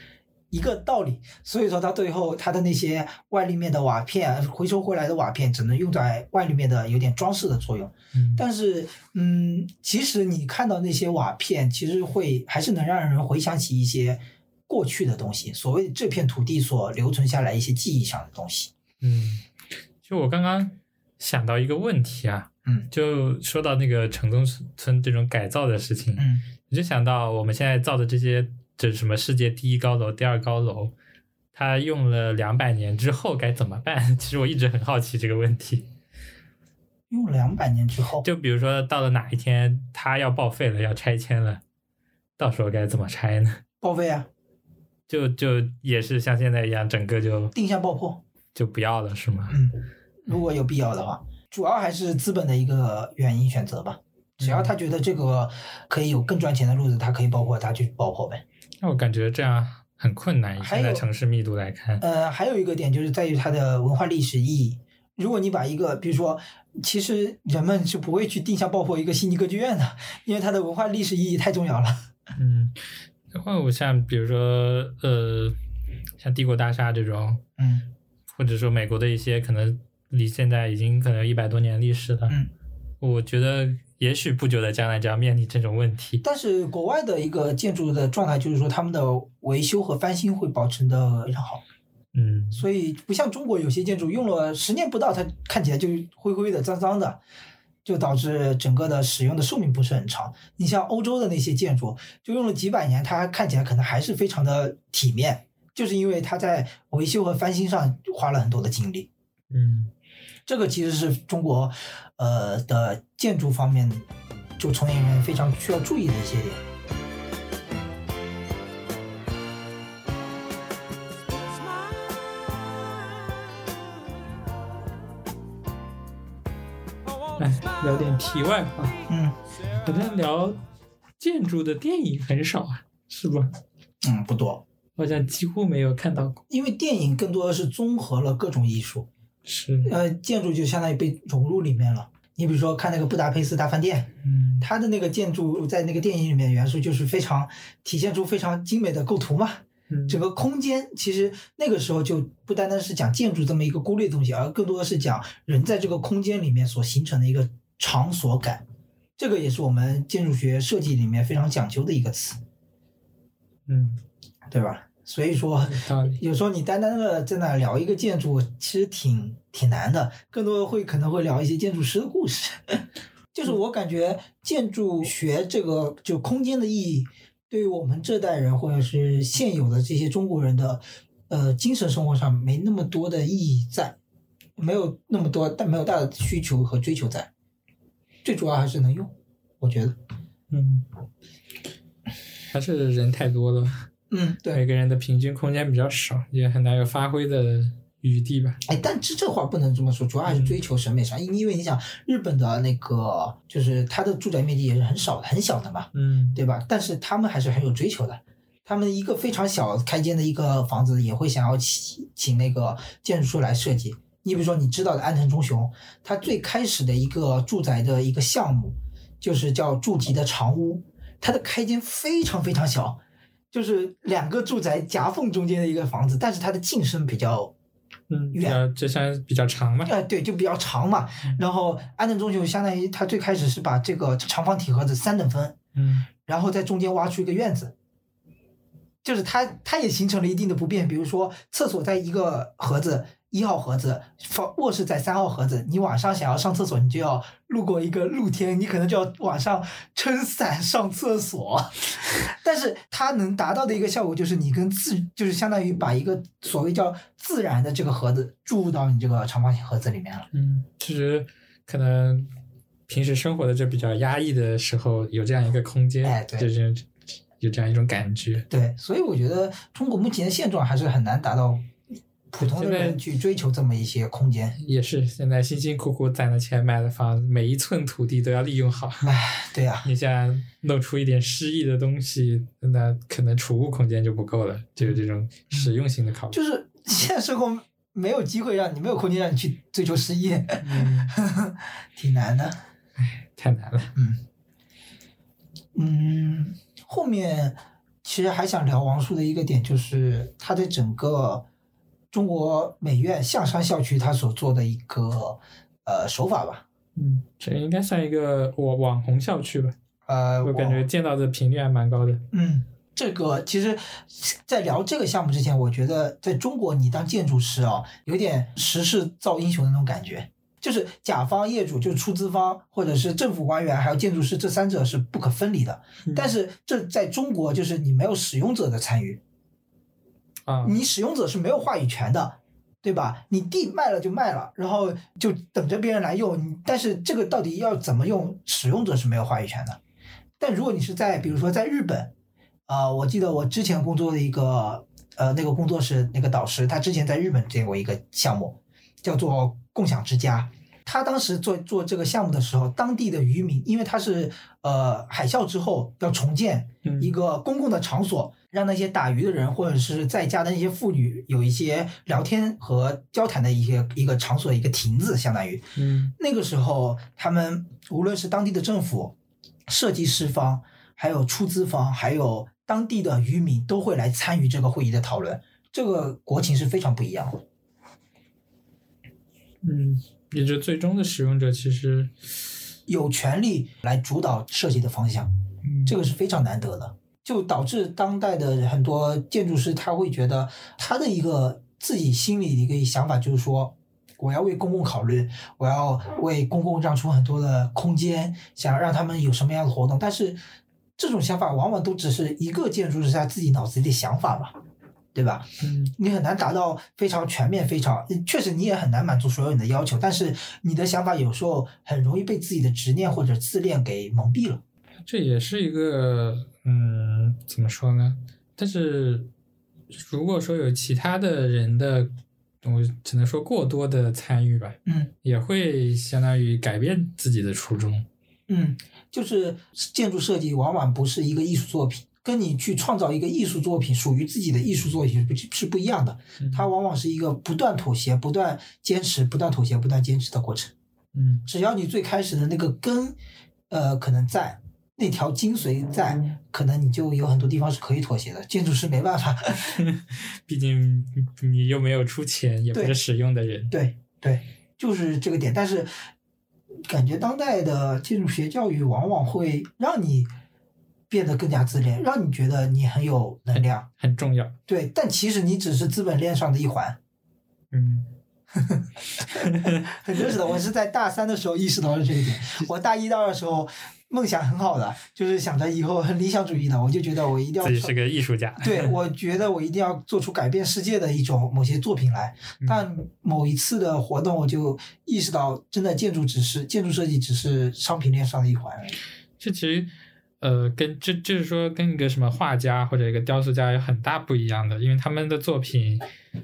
一个道理，所以说它最后它的那些外立面的瓦片回收回来的瓦片只能用在外立面的有点装饰的作用。嗯，但是嗯，其实你看到那些瓦片，其实会还是能让人回想起一些过去的东西，所谓这片土地所留存下来一些记忆上的东西。嗯，就我刚刚想到一个问题啊，嗯，就说到那个城中村这种改造的事情，嗯，我就想到我们现在造的这些。这是什么世界第一高楼、第二高楼？它用了两百年之后该怎么办？其实我一直很好奇这个问题。用两百年之后，就比如说到了哪一天它要报废了、要拆迁了，到时候该怎么拆呢？报废啊！就就也是像现在一样，整个就定向爆破，就不要了是吗？嗯，如果有必要的话，主要还是资本的一个原因选择吧。只要他觉得这个可以有更赚钱的路子，他可以爆破，他就爆破呗。那我感觉这样很困难，以现在城市密度来看。呃，还有一个点就是在于它的文化历史意义。如果你把一个，比如说，其实人们是不会去定向爆破一个悉尼歌剧院的，因为它的文化历史意义太重要了。嗯，然后像比如说，呃，像帝国大厦这种，嗯，或者说美国的一些可能离现在已经可能一百多年历史了，嗯，我觉得也许不久的将来就要面临这种问题。但是国外的一个建筑的状态就是说，他们的维修和翻新会保持的非常好。嗯，所以不像中国有些建筑用了十年不到，它看起来就灰灰的、脏脏的，就导致整个的使用的寿命不是很长。你像欧洲的那些建筑，就用了几百年，它看起来可能还是非常的体面，就是因为它在维修和翻新上花了很多的精力。嗯，这个其实是中国呃的建筑方面就从业人员非常需要注意的一些点。来，聊点题外话。嗯，好像聊建筑的电影很少啊，是吧？嗯，不多，好像几乎没有看到过。因为电影更多的是综合了各种艺术，是，呃，建筑就相当于被融入里面了。你比如说看那个布达佩斯大饭店，嗯，它的那个建筑在那个电影里面元素就是非常体现出非常精美的构图嘛。嗯整个空间其实那个时候就不单单是讲建筑这么一个孤立的东西，而更多的是讲人在这个空间里面所形成的一个场所感。这个也是我们建筑学设计里面非常讲究的一个词，嗯，对吧？所以说，有时候你单单的在那聊一个建筑，其实挺挺难的，更多的会可能会聊一些建筑师的故事。就是我感觉建筑学这个就空间的意义，对于我们这代人或者是现有的这些中国人的呃精神生活上没那么多的意义在，没有那么多但没有大的需求和追求在，最主要还是能用，我觉得。嗯，还是人太多了，嗯，对。每个人的平均空间比较少，也很难有发挥的余地吧。哎，但这这话不能这么说，主要还是追求审美上，因因为你想日本的那个，就是它的住宅面积也是很少的、很小的嘛，嗯，对吧？但是他们还是很有追求的，他们一个非常小开间的一个房子，也会想要请请那个建筑师来设计。你比如说，你知道的安藤忠雄，他最开始的一个住宅的一个项目，就是叫筑吉的长屋，它的开间非常非常小，就是两个住宅夹缝中间的一个房子，但是它的进深比较嗯，比远较这算比较长嘛。哎，对，就比较长嘛。然后安藤忠雄相当于他最开始是把这个长方体盒子三等分，嗯然后在中间挖出一个院子，就是它它也形成了一定的不便。比如说厕所在一个盒子一号盒子，房卧室在三号盒子，你晚上想要上厕所，你就要路过一个露天，你可能就要晚上撑伞上厕所。但是它能达到的一个效果就是你跟自就是相当于把一个所谓叫自然的这个盒子注入到你这个长方形盒子里面了。嗯，其实可能平时生活的就比较压抑的时候，有这样一个空间，哎对就是有这样一种感觉。对，所以我觉得中国目前的现状还是很难达到普通的人去追求这么一些空间。也是现在辛辛苦苦攒的钱买的房子，每一寸土地都要利用好。唉，对呀、你想弄出一点诗意的东西，那可能储物空间就不够了，就是这种实用性的考虑。就是现实生活没有机会让你没有空间让你去追求诗意，嗯，挺难的。太难了。嗯嗯，后面其实还想聊王叔的一个点，就是他的整个中国美院象山校区他所做的一个呃手法吧。嗯，这应该算一个网网红校区吧？呃，我感觉见到的频率还蛮高的。嗯，这个其实，在聊这个项目之前，我觉得在中国，你当建筑师啊，有点时势造英雄的那种感觉。就是甲方业主，就是出资方，或者是政府官员，还有建筑师，这三者是不可分离的。嗯但是这在中国，就是你没有使用者的参与，啊，你使用者是没有话语权的，对吧？你地卖了就卖了，然后就等着别人来用。你但是这个到底要怎么用，使用者是没有话语权的。但如果你是在比如说在日本，啊、我记得我之前工作的一个呃那个工作室那个导师，他之前在日本见过一个项目，叫做共享之家。他当时做做这个项目的时候，当地的渔民，因为他是呃海啸之后要重建嗯一个公共的场所，让那些打鱼的人或者是在家的那些妇女有一些聊天和交谈的一些一个场所，一个亭子，相当于。嗯那个时候，他们无论是当地的政府、设计师方，还有出资方，还有当地的渔民，都会来参与这个会议的讨论。这个国情是非常不一样的。嗯，也就最终的使用者其实有权利来主导设计的方向，这个是非常难得的，就导致当代的很多建筑师他会觉得他的一个自己心里的一个想法就是说，我要为公共考虑，我要为公共让出很多的空间，想让他们有什么样的活动，但是这种想法往往都只是一个建筑师他自己脑子里的想法嘛。对吧？嗯，你很难达到非常全面、非常确实，你也很难满足所有人的要求。但是你的想法有时候很容易被自己的执念或者自恋给蒙蔽了。这也是一个，嗯，怎么说呢？但是如果说有其他的人的，我只能说过多的参与吧，嗯，也会相当于改变自己的初衷。嗯，就是建筑设计往往不是一个艺术作品。跟你去创造一个艺术作品，属于自己的艺术作品是是不一样的。它往往是一个不断妥协、不断坚持、不断妥协、不断坚持的过程。嗯，只要你最开始的那个根，呃，可能在那条精髓在，可能你就有很多地方是可以妥协的。建筑师没办法，毕竟你又没有出钱，也不是使用的人。对对，就是这个点。但是感觉当代的建筑学教育往往会让你。变得更加自恋，让你觉得你很有能量，很重要。对，但其实你只是资本链上的一环。嗯，很真实的。我是在大三的时候意识到了这一点。我大一、大二的时候梦想很好的，就是想着以后很理想主义的，我就觉得我一定要自己是个艺术家。对，我觉得我一定要做出改变世界的一种某些作品来。但某一次的活动，我就意识到，真的建筑只是建筑设计，只是商品链上的一环。这其实。呃，跟这就是说，跟一个什么画家或者一个雕塑家有很大不一样的，因为他们的作品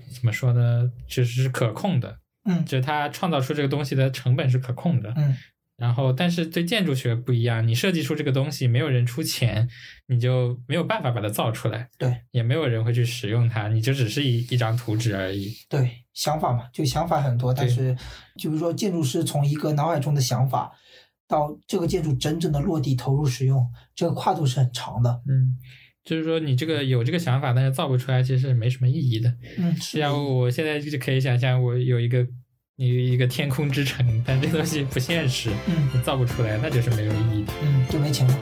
怎么说呢，其实是可控的，嗯，就是他创造出这个东西的成本是可控的，嗯，然后但是对建筑学不一样，你设计出这个东西，没有人出钱，你就没有办法把它造出来，对，也没有人会去使用它，你就只是一一张图纸而已，对，想法嘛，就想法很多，但是就是说建筑师从一个脑海中的想法。到这个建筑真正的落地投入使用，这个跨度是很长的。嗯，就是说你这个有这个想法，但是造不出来，其实没什么意义的。嗯，是啊我现在就可以想象，我有一个有一个天空之城，但这东西不现实，嗯，你造不出来，那就是没有意义的。嗯，就没钱了。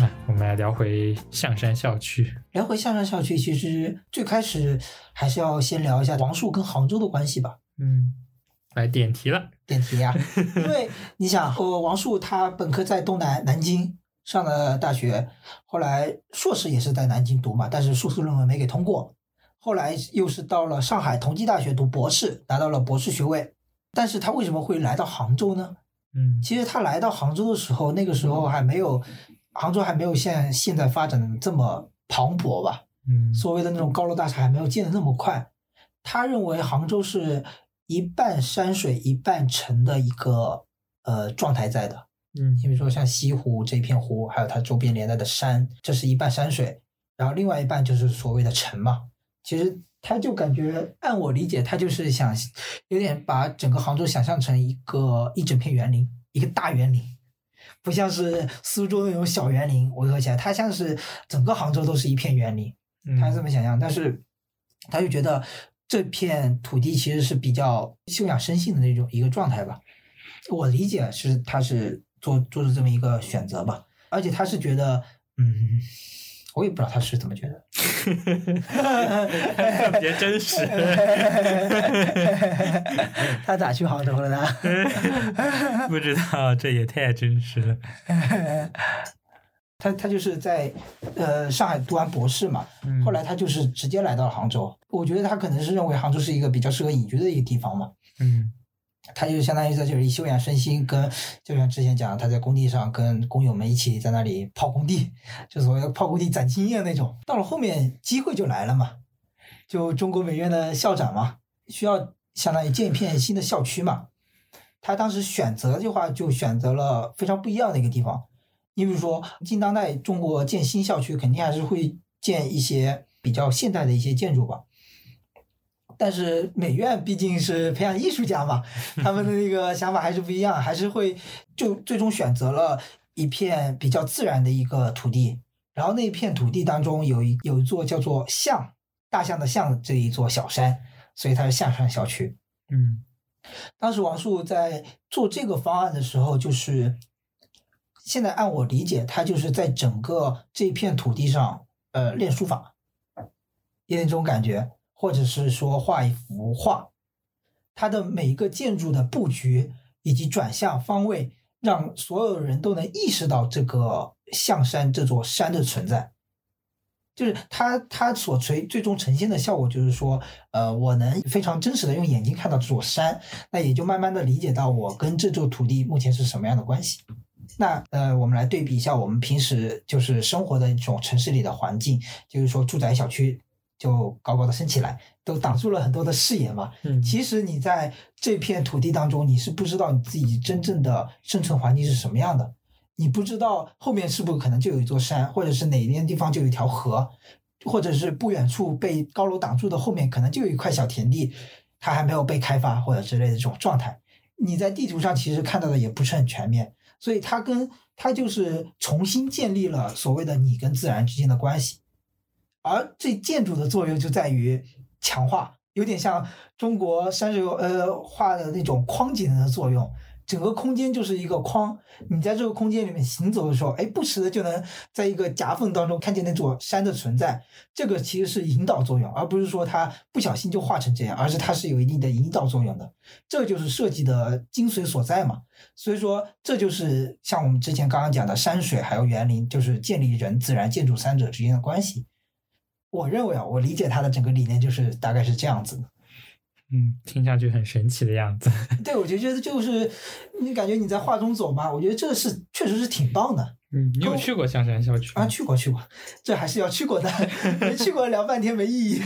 啊，我们来聊回象山校区。聊回象山校区，其实最开始还是要先聊一下王树跟杭州的关系吧。嗯，来点题了，点题呀！因为你想，呃，王树他本科在东南南京上的大学，后来硕士也是在南京读嘛，但是硕士论文没给通过，后来又是到了上海同济大学读博士，拿到了博士学位。但是他为什么会来到杭州呢？嗯，其实他来到杭州的时候，那个时候还没有杭州还没有像现在发展的这么磅礴吧？嗯，所谓的那种高楼大厦还没有建的那么快。他认为杭州是。一半山水一半城的一个呃状态在的，嗯，你比如说像西湖这片湖，还有它周边连带的山，这是一半山水，然后另外一半就是所谓的城嘛。其实他就感觉，按我理解，他就是想有点把整个杭州想象成一个一整片园林，一个大园林，不像是苏州那种小园林围合起来，它像是整个杭州都是一片园林，他这么想象，但是他就觉得。这片土地其实是比较休养生性的那种一个状态吧，我理解是他是做做的这么一个选择吧，而且他是觉得，嗯，我也不知道他是怎么觉得，特别真实，他咋去杭州了呢？不知道，这也太真实了。他他就是在呃上海读完博士嘛，后来他就是直接来到了杭州。我觉得他可能是认为杭州是一个比较适合隐居的一个地方嘛。嗯，他就相当于在这里休养生息，跟就像之前讲，他在工地上跟工友们一起在那里泡工地，就所谓的泡工地攒经验那种。到了后面机会就来了嘛，就中国美院的校长嘛，需要相当于建一片新的校区嘛。他当时选择的话，就选择了非常不一样的一个地方。你比如说，近当代中国建新校区，肯定还是会建一些比较现代的一些建筑吧。但是美院毕竟是培养艺术家嘛，他们的那个想法还是不一样，还是会就最终选择了一片比较自然的一个土地。然后那片土地当中有一有一座叫做象，大象的象这一座小山，所以它是象山校区。嗯，当时王树在做这个方案的时候，就是现在按我理解，他就是在整个这片土地上，呃，练书法，有点这种感觉，或者是说画一幅画，它的每一个建筑的布局以及转向方位，让所有人都能意识到这个象山这座山的存在。就是它，它所垂最终呈现的效果，就是说，呃，我能非常真实的用眼睛看到这座山，那也就慢慢的理解到我跟这座土地目前是什么样的关系。那呃，我们来对比一下我们平时就是生活的一种城市里的环境，就是说住宅小区就高高的升起来，都挡住了很多的视野嘛。嗯，其实你在这片土地当中，你是不知道你自己真正的生存环境是什么样的。你不知道后面是不是可能就有一座山，或者是哪边地方就有一条河，或者是不远处被高楼挡住的后面可能就有一块小田地，它还没有被开发或者之类的这种状态。你在地图上其实看到的也不是很全面，所以它跟它就是重新建立了所谓的你跟自然之间的关系，而这建筑的作用就在于强化，有点像中国山水呃画的那种框景的作用。整个空间就是一个框，你在这个空间里面行走的时候，哎，不时的就能在一个夹缝当中看见那座山的存在。这个其实是引导作用，而不是说它不小心就画成这样，而是它是有一定的引导作用的。这就是设计的精髓所在嘛。所以说，这就是像我们之前刚刚讲的山水还有园林，就是建立人、自然、建筑三者之间的关系。我认为啊，我理解他的整个理念就是大概是这样子的。嗯，听上去很神奇的样子。对，我就觉得就是你感觉你在画中走嘛，我觉得这是确实是挺棒的。嗯，你有去过香山校区啊？去过，去过，这还是要去过的。没去过聊半天没意义。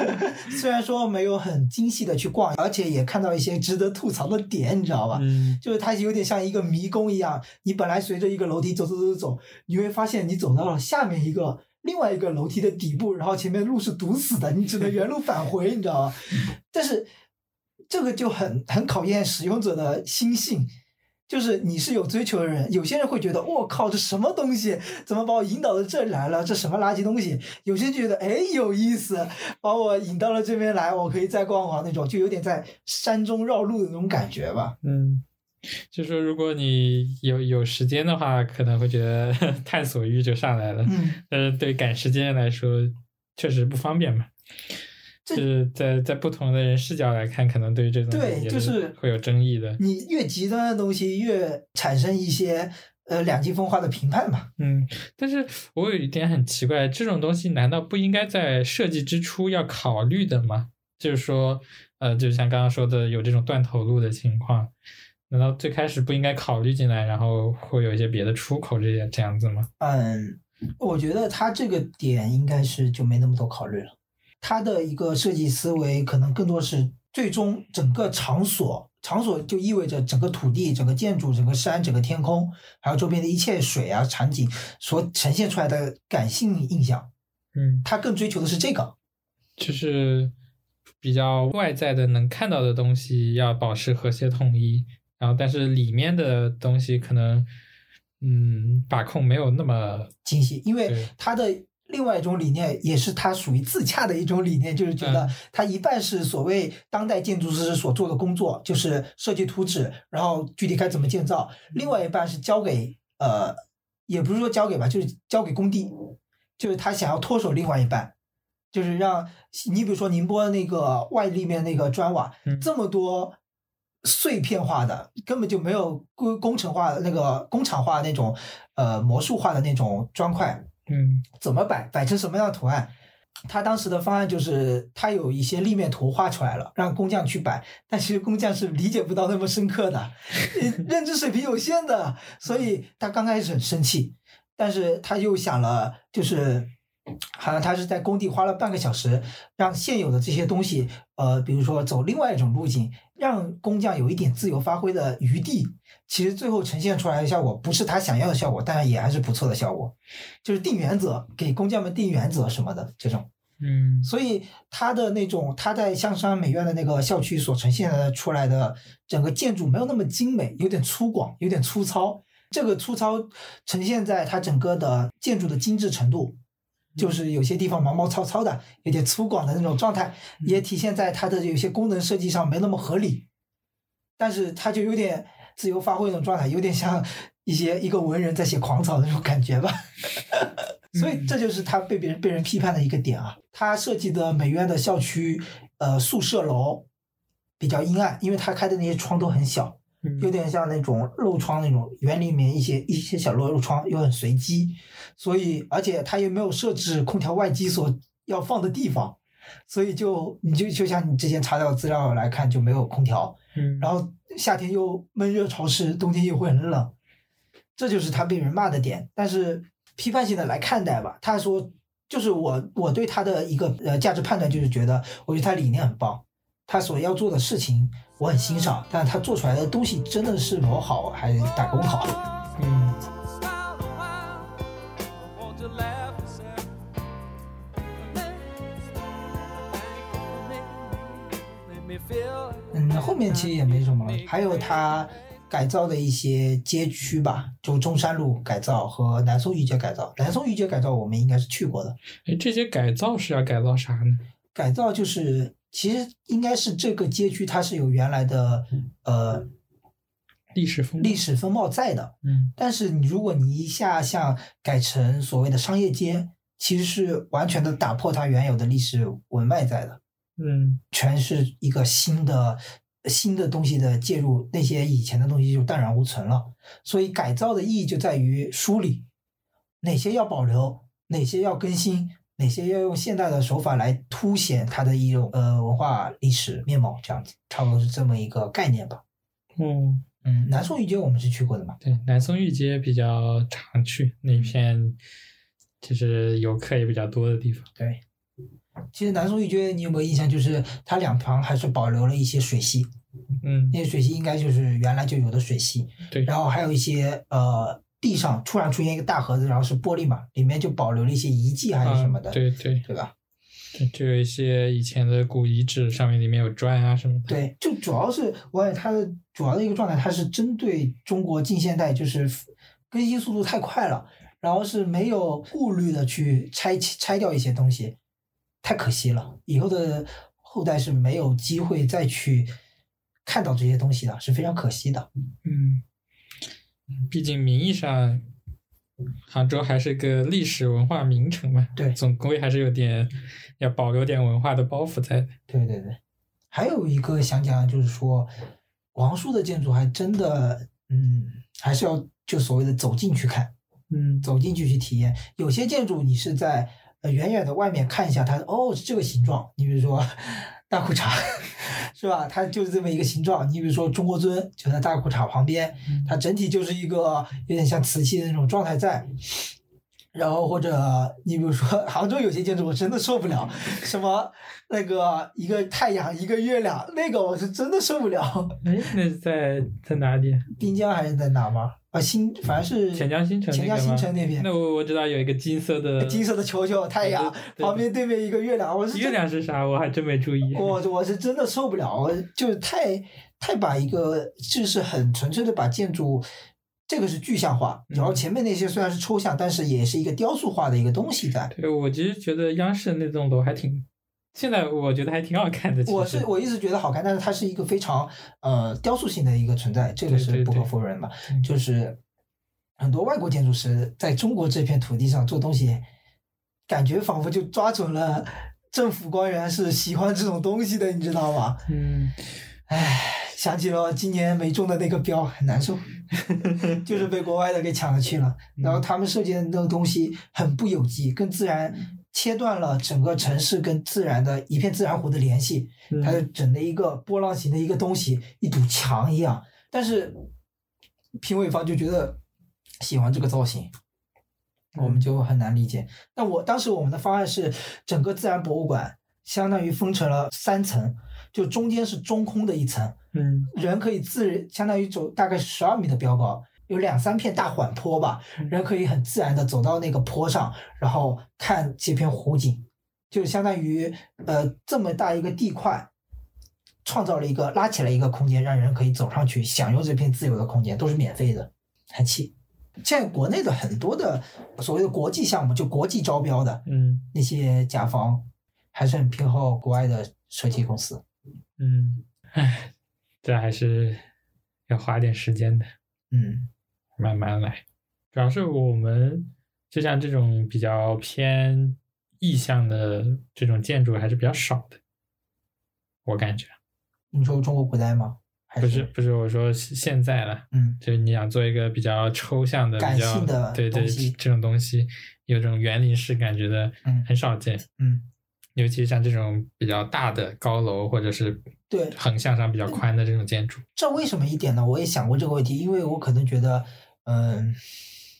虽然说没有很精细的去逛，而且也看到一些值得吐槽的点，你知道吧？嗯，就是它有点像一个迷宫一样，你本来随着一个楼梯走走走走走，你会发现你走到了下面一个另外一个楼梯的底部，然后前面路是堵死的，你只能原路返回，你知道吗？但是这个就很很考验使用者的心性。就是你是有追求的人，有些人会觉得我靠，这什么东西，怎么把我引导到这里来了？这什么垃圾东西？有些人觉得哎有意思，把我引到了这边来，我可以再逛逛那种，就有点在山中绕路的那种感觉吧。嗯，就说如果你有有时间的话，可能会觉得 探索欲就上来了。嗯，但是，对赶时间来说，确实不方便嘛。就是在在不同的人视角来看，可能对于这种对就是会有争议的。你越极端的东西，越产生一些呃两极分化的评判嘛。嗯，但是我有一点很奇怪，这种东西难道不应该在设计之初要考虑的吗？就是说，呃，就像刚刚说的，有这种断头路的情况，难道最开始不应该考虑进来，然后会有一些别的出口这些这样子吗？嗯，我觉得他这个点应该是就没那么多考虑了。他的一个设计思维可能更多是最终整个场所，场所就意味着整个土地、整个建筑、整个山、整个天空，还有周边的一切水啊场景所呈现出来的感性印象。嗯，他更追求的是这个，就是比较外在的能看到的东西要保持和谐统一，然后但是里面的东西可能嗯把控没有那么精细，因为他的。另外一种理念也是它属于自洽的一种理念，就是觉得它一半是所谓当代建筑师所做的工作，就是设计图纸，然后具体该怎么建造；另外一半是交给呃，也不是说交给吧，就是交给工地，就是他想要脱手另外一半，就是让你比如说宁波那个外立面那个砖瓦，这么多碎片化的，根本就没有工工程化的那个工厂化那种呃魔术化的那种砖块。嗯，怎么摆，摆成什么样的图案？他当时的方案就是，他有一些立面图画出来了，让工匠去摆，但其实工匠是理解不到那么深刻的，认知水平有限的，所以他刚开始很生气，但是他又想了，就是。好像他是在工地花了半个小时，让现有的这些东西，呃，比如说走另外一种路径，让工匠有一点自由发挥的余地。其实最后呈现出来的效果不是他想要的效果，但是也还是不错的效果。就是定原则，给工匠们定原则什么的这种。嗯，所以他的那种他在象山美院的那个校区所呈现的出来的整个建筑没有那么精美，有点粗犷，有点粗糙。这个粗糙呈现在它整个的建筑的精致程度。就是有些地方毛毛糙糙的，有点粗犷的那种状态，也体现在它的有些功能设计上没那么合理。但是它就有点自由发挥那种状态，有点像一些一个文人在写狂草的那种感觉吧。所以这就是他被别人被人批判的一个点啊。他设计的美院的校区呃宿舍楼比较阴暗，因为他开的那些窗都很小。有点像那种漏窗那种园里面一些一些小漏漏窗，又很随机，所以而且它又没有设置空调外机所要放的地方，所以就你就就像你之前查到资料来看就没有空调，嗯，然后夏天又闷热潮湿，冬天又会很冷，这就是他被人骂的点。但是批判性的来看待吧，他说就是我我对他的一个呃价值判断就是觉得，我觉得他理念很棒，他所要做的事情。我很欣赏，但他做出来的东西真的是否好，还是打工好？嗯。嗯，后面其实也没什么了。还有他改造的一些街区吧，就中山路改造和南宋御街改造。南宋御街改造我们应该是去过的。哎，这些改造是要改造啥呢？改造就是。其实应该是这个街区，它是有原来的呃历史风历史风貌在的。嗯，但是你如果你一下像改成所谓的商业街，其实是完全的打破它原有的历史文脉在的。嗯，全是一个新的新的东西的介入，那些以前的东西就淡然无存了。所以改造的意义就在于梳理哪些要保留，哪些要更新。哪些要用现代的手法来凸显它的一种呃文化历史面貌，这样子差不多是这么一个概念吧。嗯嗯，南宋御街我们是去过的嘛？对，南宋御街比较常去，那片就是游客也比较多的地方。对，其实南宋御街你有没有印象？就是它两旁还是保留了一些水系，嗯，那些水系应该就是原来就有的水系。对，然后还有一些呃。地上突然出现一个大盒子，然后是玻璃嘛，里面就保留了一些遗迹还是什么的，对对对吧？就有一些以前的古遗址，上面里面有砖啊什么的。对，就主要是我感觉它的主要的一个状态，它是针对中国近现代，就是更新速度太快了，然后是没有顾虑的去拆拆掉一些东西，太可惜了。以后的后代是没有机会再去看到这些东西的，是非常可惜的。嗯。毕竟名义上，杭州还是个历史文化名城嘛，对，总归还是有点要保留点文化的包袱在。对对对，还有一个想讲就是说，王叔的建筑还真的，嗯，还是要就所谓的走进去看，嗯，走进去去体验。有些建筑你是在呃远远的外面看一下，它哦是这个形状，你比如说大裤衩。是吧？它就是这么一个形状。你比如说中国尊就在大裤衩旁边，它整体就是一个有点像瓷器的那种状态在。然后或者你比如说 杭州有些建筑我真的受不了，什么那个一个太阳一个月亮，那个我是真的受不了。哎，那是在在哪里？滨江还是在哪吗？啊，新反正是钱江新城钱江新城那边。那我我知道有一个金色的金色的球球太阳，旁边对面一个月亮。我是月亮是啥？我还真没注意。我我是真的受不了，我就是太太把一个就是很纯粹的把建筑。这个是具象化，然后前面那些虽然是抽象，但是也是一个雕塑化的一个东西在。对，我其实觉得央视那栋楼还挺，现在我觉得还挺好看的。我是我一直觉得好看，但是它是一个非常呃雕塑性的一个存在，这个是不可否认的。就是很多外国建筑师在中国这片土地上做东西，感觉仿佛就抓准了政府官员是喜欢这种东西的，你知道吗？嗯，唉。想起了今年没中的那个标，很难受，就是被国外的给抢了去了。然后他们设计的那个东西很不有机，跟自然切断了整个城市跟自然的一片自然湖的联系。它就整的一个波浪形的一个东西，一堵墙一样。但是评委方就觉得喜欢这个造型，我们就很难理解。那我当时我们的方案是整个自然博物馆相当于分成了三层。就中间是中空的一层，嗯，人可以自相当于走大概十二米的标高，有两三片大缓坡吧，人可以很自然的走到那个坡上，然后看这片湖景，就相当于呃这么大一个地块，创造了一个拉起来一个空间，让人可以走上去享用这片自由的空间，都是免费的，很气。现在国内的很多的所谓的国际项目，就国际招标的，嗯，那些甲方还是很偏好国外的设计公司。嗯，唉，这还是要花点时间的。嗯，慢慢来。主要是我们就像这种比较偏意象的这种建筑还是比较少的，我感觉。你说中国古代吗？不是不是，我说现在了，嗯，就是你想做一个比较抽象的、比较对对这种东西，有种园林式感觉的，嗯，很少见，嗯，尤其像这种比较大的高楼或者是对横向上比较宽的这种建筑，这为什么一点呢？我也想过这个问题，因为我可能觉得，嗯，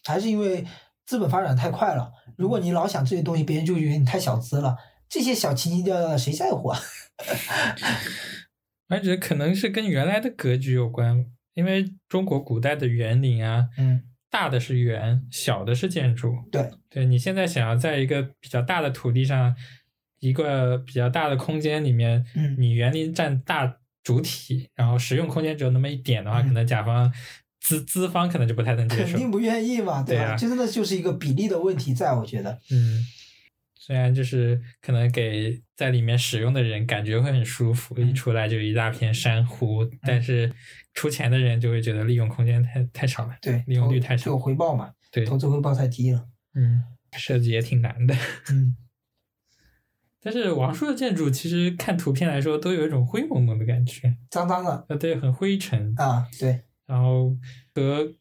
还是因为资本发展太快了，如果你老想这些东西，别人就觉得你太小资了，这些小情情调调的谁在乎啊？而且可能是跟原来的格局有关，因为中国古代的园林啊，嗯，大的是园，小的是建筑。对，对你现在想要在一个比较大的土地上，一个比较大的空间里面，嗯，你园林占大主体，然后使用空间只有那么一点的话，可能甲方资资方可能就不太能接受，肯定不愿意嘛，对吧？就真的就是一个比例的问题，在我觉得，嗯。虽然就是可能给在里面使用的人感觉会很舒服，一出来就一大片珊瑚，但是出钱的人就会觉得利用空间太太少了，对，利用率太少，有回报嘛？对，投资回报太低了。嗯，设计也挺难的。嗯，但是王叔的建筑其实看图片来说都有一种灰蒙蒙的感觉，脏脏的，呃，对，很灰尘啊，对，然后和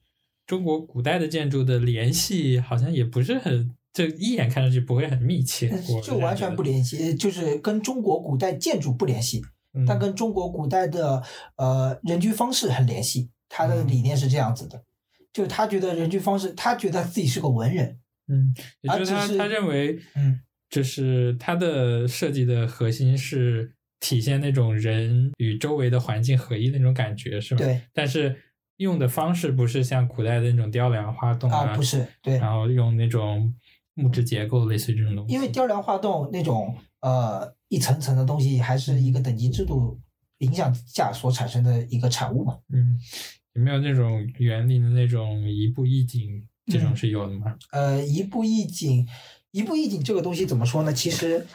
中国古代的建筑的联系好像也不是很。就一眼看上去不会很密切，就完全不联系，就是跟中国古代建筑不联系，但跟中国古代的呃人居方式很联系。他的理念是这样子的，就是他觉得人居方式，他觉得自己是个文人，嗯，也就是他他认为，嗯，就是他的设计的核心是体现那种人与周围的环境合一的那种感觉，是吧？对，但是用的方式不是像古代的那种雕梁画栋啊，不是，对，然后用那种。木质结构类似于这种东西，因为雕梁画栋那种呃一层层的东西，还是一个等级制度影响下所产生的一个产物嘛。嗯，有没有那种园林的那种一步一景这种是有的吗？呃，一步一景，一步一景这个东西怎么说呢？其实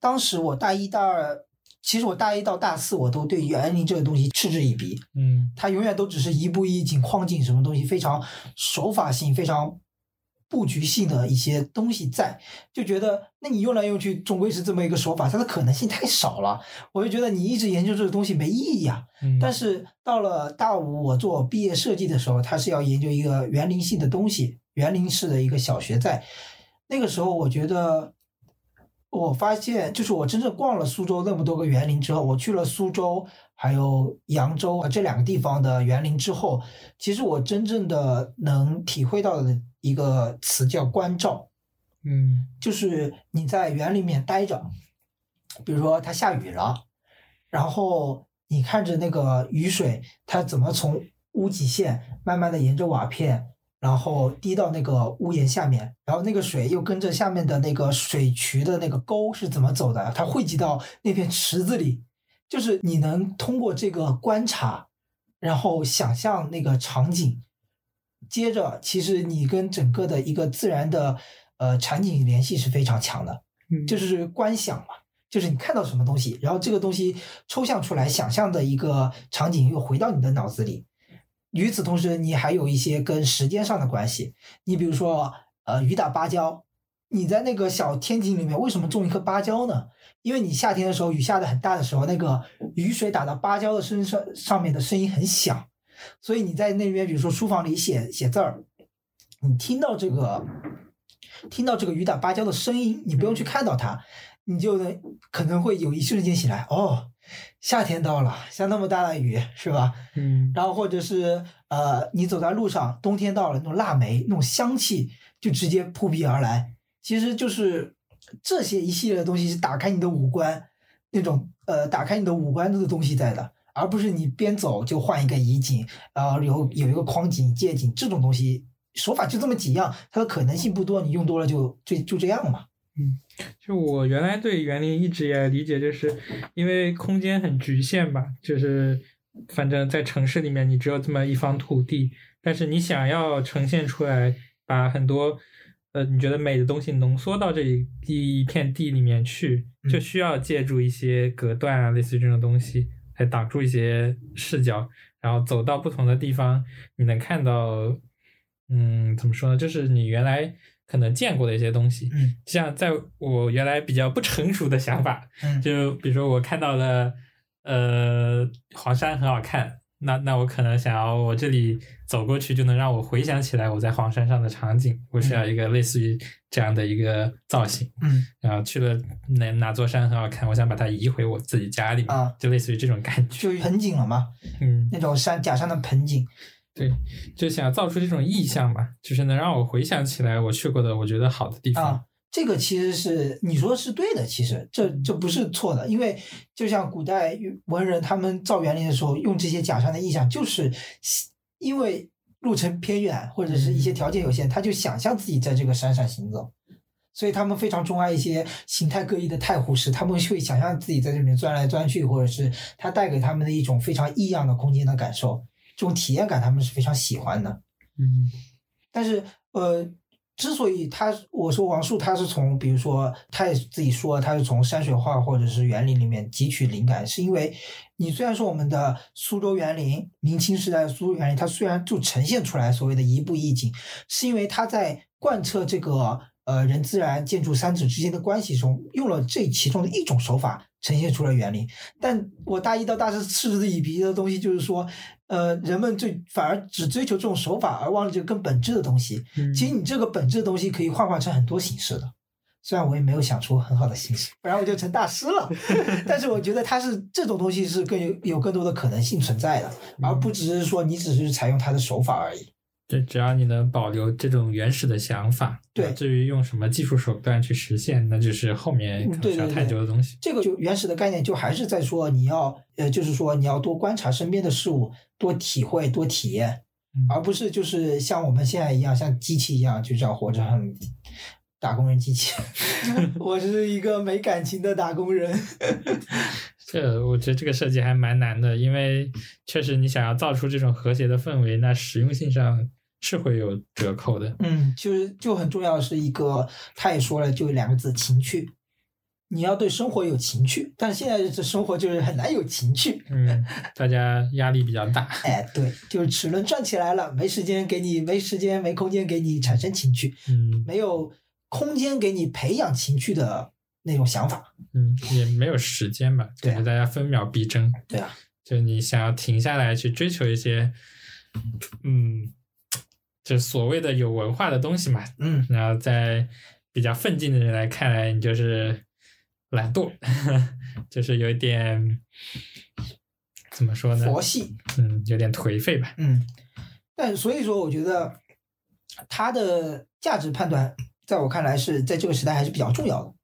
当时我大一、大二，其实我大一到大四，我都对园林这个东西嗤之以鼻。嗯，它永远都只是一步一景、框景什么东西，非常手法性，非常。布局性的一些东西在，就觉得那你用来用去总归是这么一个手法，它的可能性太少了。我就觉得你一直研究这个东西没意义啊。但是到了大五，我做毕业设计的时候，它是要研究一个园林性的东西，园林式的一个小学在。那个时候，我觉得我发现，就是我真正逛了苏州那么多个园林之后，我去了苏州还有扬州啊这两个地方的园林之后，其实我真正的能体会到的。一个词叫关照，嗯，就是你在园里面待着，比如说它下雨了，然后你看着那个雨水，它怎么从屋脊线慢慢的沿着瓦片，然后滴到那个屋檐下面，然后那个水又跟着下面的那个水渠的那个沟是怎么走的，它汇集到那片池子里，就是你能通过这个观察，然后想象那个场景。接着，其实你跟整个的一个自然的呃场景联系是非常强的，嗯，就是观想嘛，就是你看到什么东西，然后这个东西抽象出来，想象的一个场景又回到你的脑子里。与此同时，你还有一些跟时间上的关系，你比如说呃雨打芭蕉，你在那个小天井里面为什么种一棵芭蕉呢？因为你夏天的时候雨下的很大的时候，那个雨水打到芭蕉的身上上面的声音很响。所以你在那边，比如说书房里写写字儿，你听到这个，听到这个雨打芭蕉的声音，你不用去看到它，你就能可能会有一瞬间醒来，哦，夏天到了，下那么大的雨，是吧？嗯。然后或者是呃，你走在路上，冬天到了，那种腊梅那种香气就直接扑鼻而来，其实就是这些一系列的东西是打开你的五官，那种呃，打开你的五官的东西在的。而不是你边走就换一个移景，然后，有有一个框景、借景这种东西，手法就这么几样，它的可能性不多，你用多了就就就这样嘛。嗯，就我原来对园林一直也理解，就是因为空间很局限吧，就是反正在城市里面，你只有这么一方土地，但是你想要呈现出来，把很多呃你觉得美的东西浓缩到这一一片地里面去，就需要借助一些隔断啊，类似于这种东西来挡住一些视角，然后走到不同的地方，你能看到，嗯，怎么说呢？就是你原来可能见过的一些东西，嗯，像在我原来比较不成熟的想法，嗯，就比如说我看到了。呃，黄山很好看，那那我可能想要我这里走过去就能让我回想起来我在黄山上的场景，我需要一个类似于这样的一个造型，嗯，然后去了哪哪座山很好看，我想把它移回我自己家里啊，就类似于这种感觉，就盆景了嘛，嗯，那种山假山的盆景，对，就想造出这种意象嘛，就是能让我回想起来我去过的我觉得好的地方。这个其实是你说的是对的，其实这这不是错的，因为就像古代文人他们造园林的时候用这些假山的意象，就是因为路程偏远或者是一些条件有限，他就想象自己在这个山上行走，所以他们非常钟爱一些形态各异的太湖石，他们会想象自己在这里面钻来钻去，或者是它带给他们的一种非常异样的空间的感受，这种体验感他们是非常喜欢的。嗯，但是呃。之所以他我说王树他是从比如说他也自己说他是从山水画或者是园林里面汲取灵感，是因为你虽然说我们的苏州园林明清时代的苏州园林，它虽然就呈现出来所谓的一步一景，是因为它在贯彻这个呃人自然建筑三者之间的关系中，用了这其中的一种手法呈现出了园林。但我大一到大四嗤之以鼻的东西就是说。呃，人们最反而只追求这种手法，而忘了这个更本质的东西。其实你这个本质的东西可以幻化成很多形式的，虽然我也没有想出很好的形式，不然我就成大师了。但是我觉得它是这种东西是更有有更多的可能性存在的，而不只是说你只是采用它的手法而已。对，只要你能保留这种原始的想法，对，至于用什么技术手段去实现，那就是后面需要探究的东西。这个就原始的概念，就还是在说你要，呃，就是说你要多观察身边的事物，多体会，多体验，而不是就是像我们现在一样，像机器一样，就叫活着很 打工人机器。我是一个没感情的打工人。这我觉得这个设计还蛮难的，因为确实你想要造出这种和谐的氛围，那实用性上。是会有折扣的，嗯，就是就很重要的是一个，他也说了，就两个字情趣，你要对生活有情趣，但是现在这生活就是很难有情趣，嗯，大家压力比较大，哎，对，就是齿轮转起来了，没时间给你，没时间，没空间给你产生情趣，嗯，没有空间给你培养情趣的那种想法，嗯，也没有时间吧，对，大家分秒必争，对啊，就你想要停下来去追求一些，嗯。就所谓的有文化的东西嘛，嗯，然后在比较奋进的人来看来，你就是懒惰，就是有一点怎么说呢？佛系，嗯，有点颓废吧，嗯。但所以说，我觉得他的价值判断，在我看来是在这个时代还是比较重要的。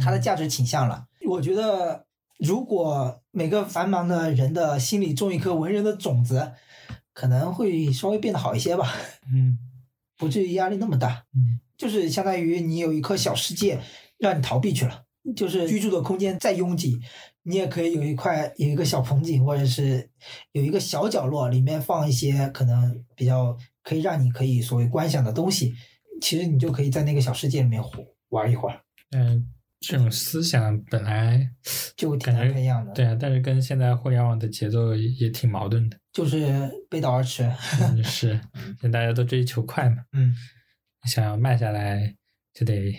他的价值倾向了，我觉得如果每个繁忙的人的心里种一颗文人的种子。可能会稍微变得好一些吧，嗯，不至于压力那么大，嗯，就是相当于你有一颗小世界让你逃避去了，就是居住的空间再拥挤，你也可以有一块有一个小棚景，或者是有一个小角落里面放一些可能比较可以让你可以所谓观想的东西，其实你就可以在那个小世界里面玩一会儿，嗯。这种思想本来 就挺难培养的，对啊，但是跟现在互联网的节奏也挺矛盾的，就是背道而驰。是，现在大家都追求快嘛，嗯，想要慢下来，就得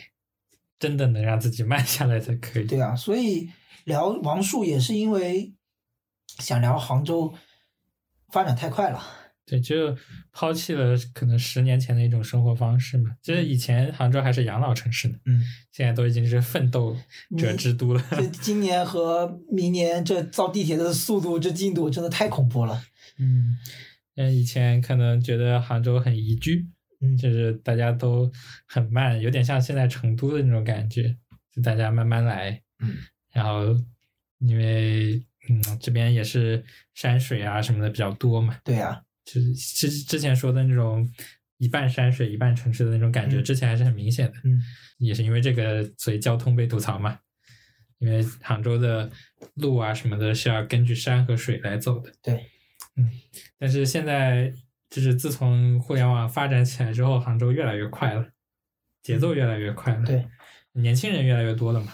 真的能让自己慢下来才可以。对啊，所以聊王树也是因为想聊杭州发展太快了。对，就抛弃了可能十年前的一种生活方式嘛。就是以前杭州还是养老城市呢，嗯，现在都已经是奋斗者之都了。这今年和明年这造地铁的速度、这进度真的太恐怖了。嗯，那，以前可能觉得杭州很宜居，嗯，就是大家都很慢，有点像现在成都的那种感觉，就大家慢慢来，嗯，然后因为嗯这边也是山水啊什么的比较多嘛，对呀。就是之之前说的那种一半山水一半城市的那种感觉，之前还是很明显的。嗯，也是因为这个，所以交通被吐槽嘛。因为杭州的路啊什么的是要根据山和水来走的。对，嗯，但是现在就是自从互联网发展起来之后，杭州越来越快了，节奏越来越快了。对，年轻人越来越多了嘛，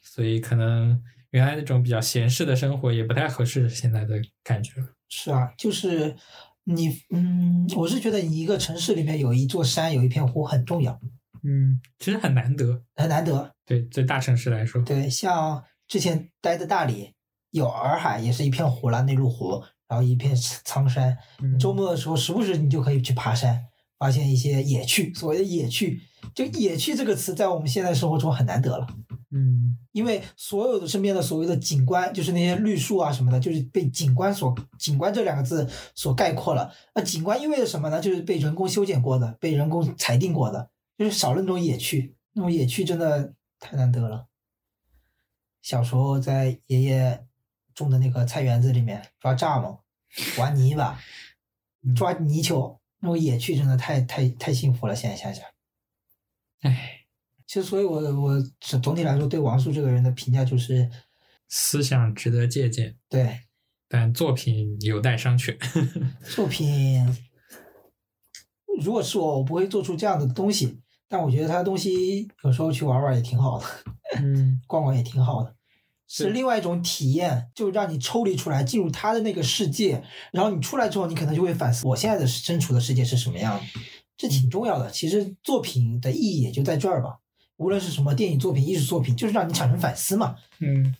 所以可能原来那种比较闲适的生活也不太合适现在的感觉了。是啊，就是你，嗯，我是觉得你一个城市里面有一座山，有一片湖很重要。嗯，其实很难得，很难得。对，对大城市来说，对，像之前待的大理，有洱海，也是一片湖了，内陆湖，然后一片苍山。周末的时候，时不时你就可以去爬山，发现一些野趣。所谓的野趣，就“野趣”这个词，在我们现在生活中很难得了。嗯，因为所有的身边的所谓的景观，就是那些绿树啊什么的，就是被景观所“景观”这两个字所概括了。那景观意味着什么呢？就是被人工修剪过的，被人工裁定过的。就是少了那种野趣，那种野趣真的太难得了。小时候在爷爷种的那个菜园子里面抓蚱蜢、玩泥巴、抓泥鳅，那种野趣真的太太太幸福了。现在想想，唉，其实所以，我我总体来说对王朔这个人的评价就是思想值得借鉴，对，但作品有待商榷。作品，如果是我，我不会做出这样的东西。但我觉得他的东西有时候去玩玩也挺好的，嗯，逛逛也挺好的，是另外一种体验，就让你抽离出来，进入他的那个世界，然后你出来之后，你可能就会反思我现在的身处的世界是什么样的，这挺重要的。其实作品的意义也就在这儿吧，无论是什么电影作品、艺术作品，就是让你产生反思嘛。嗯，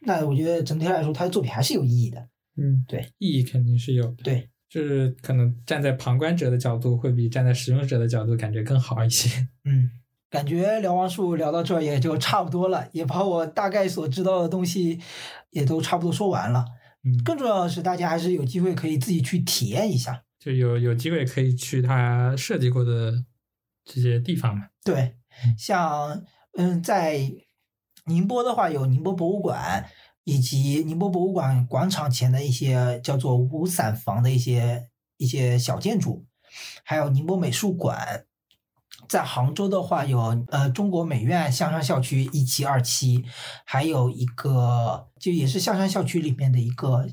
那我觉得整体来说，他的作品还是有意义的。嗯，对，意义肯定是有的。对。就是可能站在旁观者的角度，会比站在使用者的角度感觉更好一些。嗯，感觉聊王树聊到这儿也就差不多了，也把我大概所知道的东西也都差不多说完了。嗯，更重要的是，大家还是有机会可以自己去体验一下，就有有机会可以去他设计过的这些地方嘛。对，像嗯，在宁波的话，有宁波博物馆。以及宁波博物馆广场前的一些叫做五伞房的一些一些小建筑，还有宁波美术馆。在杭州的话，有呃中国美院象山校区一期、二期，还有一个就也是象山校区里面的一个，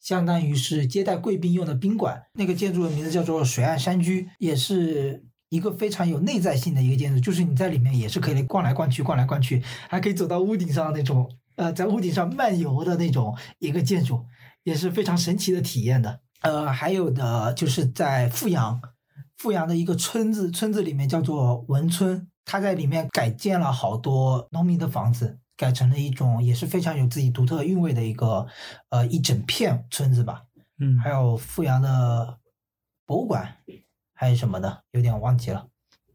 相当于是接待贵宾用的宾馆。那个建筑的名字叫做水岸山居，也是一个非常有内在性的一个建筑，就是你在里面也是可以逛来逛去、逛来逛去，还可以走到屋顶上那种。呃，在屋顶上漫游的那种一个建筑，也是非常神奇的体验的。呃，还有的就是在富阳，富阳的一个村子，村子里面叫做文村，它在里面改建了好多农民的房子，改成了一种也是非常有自己独特韵味的一个呃一整片村子吧。嗯，还有富阳的博物馆，还有什么的，有点忘记了，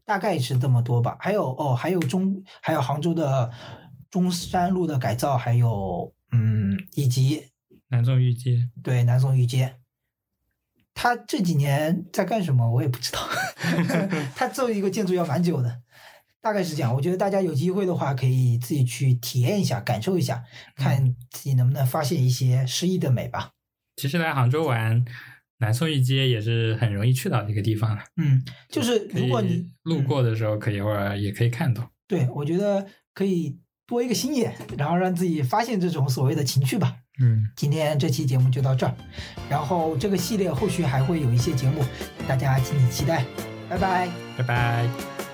大概是这么多吧。还有哦，还有中，还有杭州的。中山路的改造，还有嗯，以及南宋御街，对南宋御街，他这几年在干什么？我也不知道。他做一个建筑要蛮久的，大概是这样。我觉得大家有机会的话，可以自己去体验一下，感受一下，看自己能不能发现一些诗意的美吧。其实来杭州玩，南宋一街也是很容易去到的一个地方了。嗯，就是如果你路过的时候，可以偶尔也可以看到。对，我觉得可以。多一个心眼，然后让自己发现这种所谓的情趣吧。嗯，今天这期节目就到这儿，然后这个系列后续还会有一些节目，大家敬请期待。拜拜，拜拜。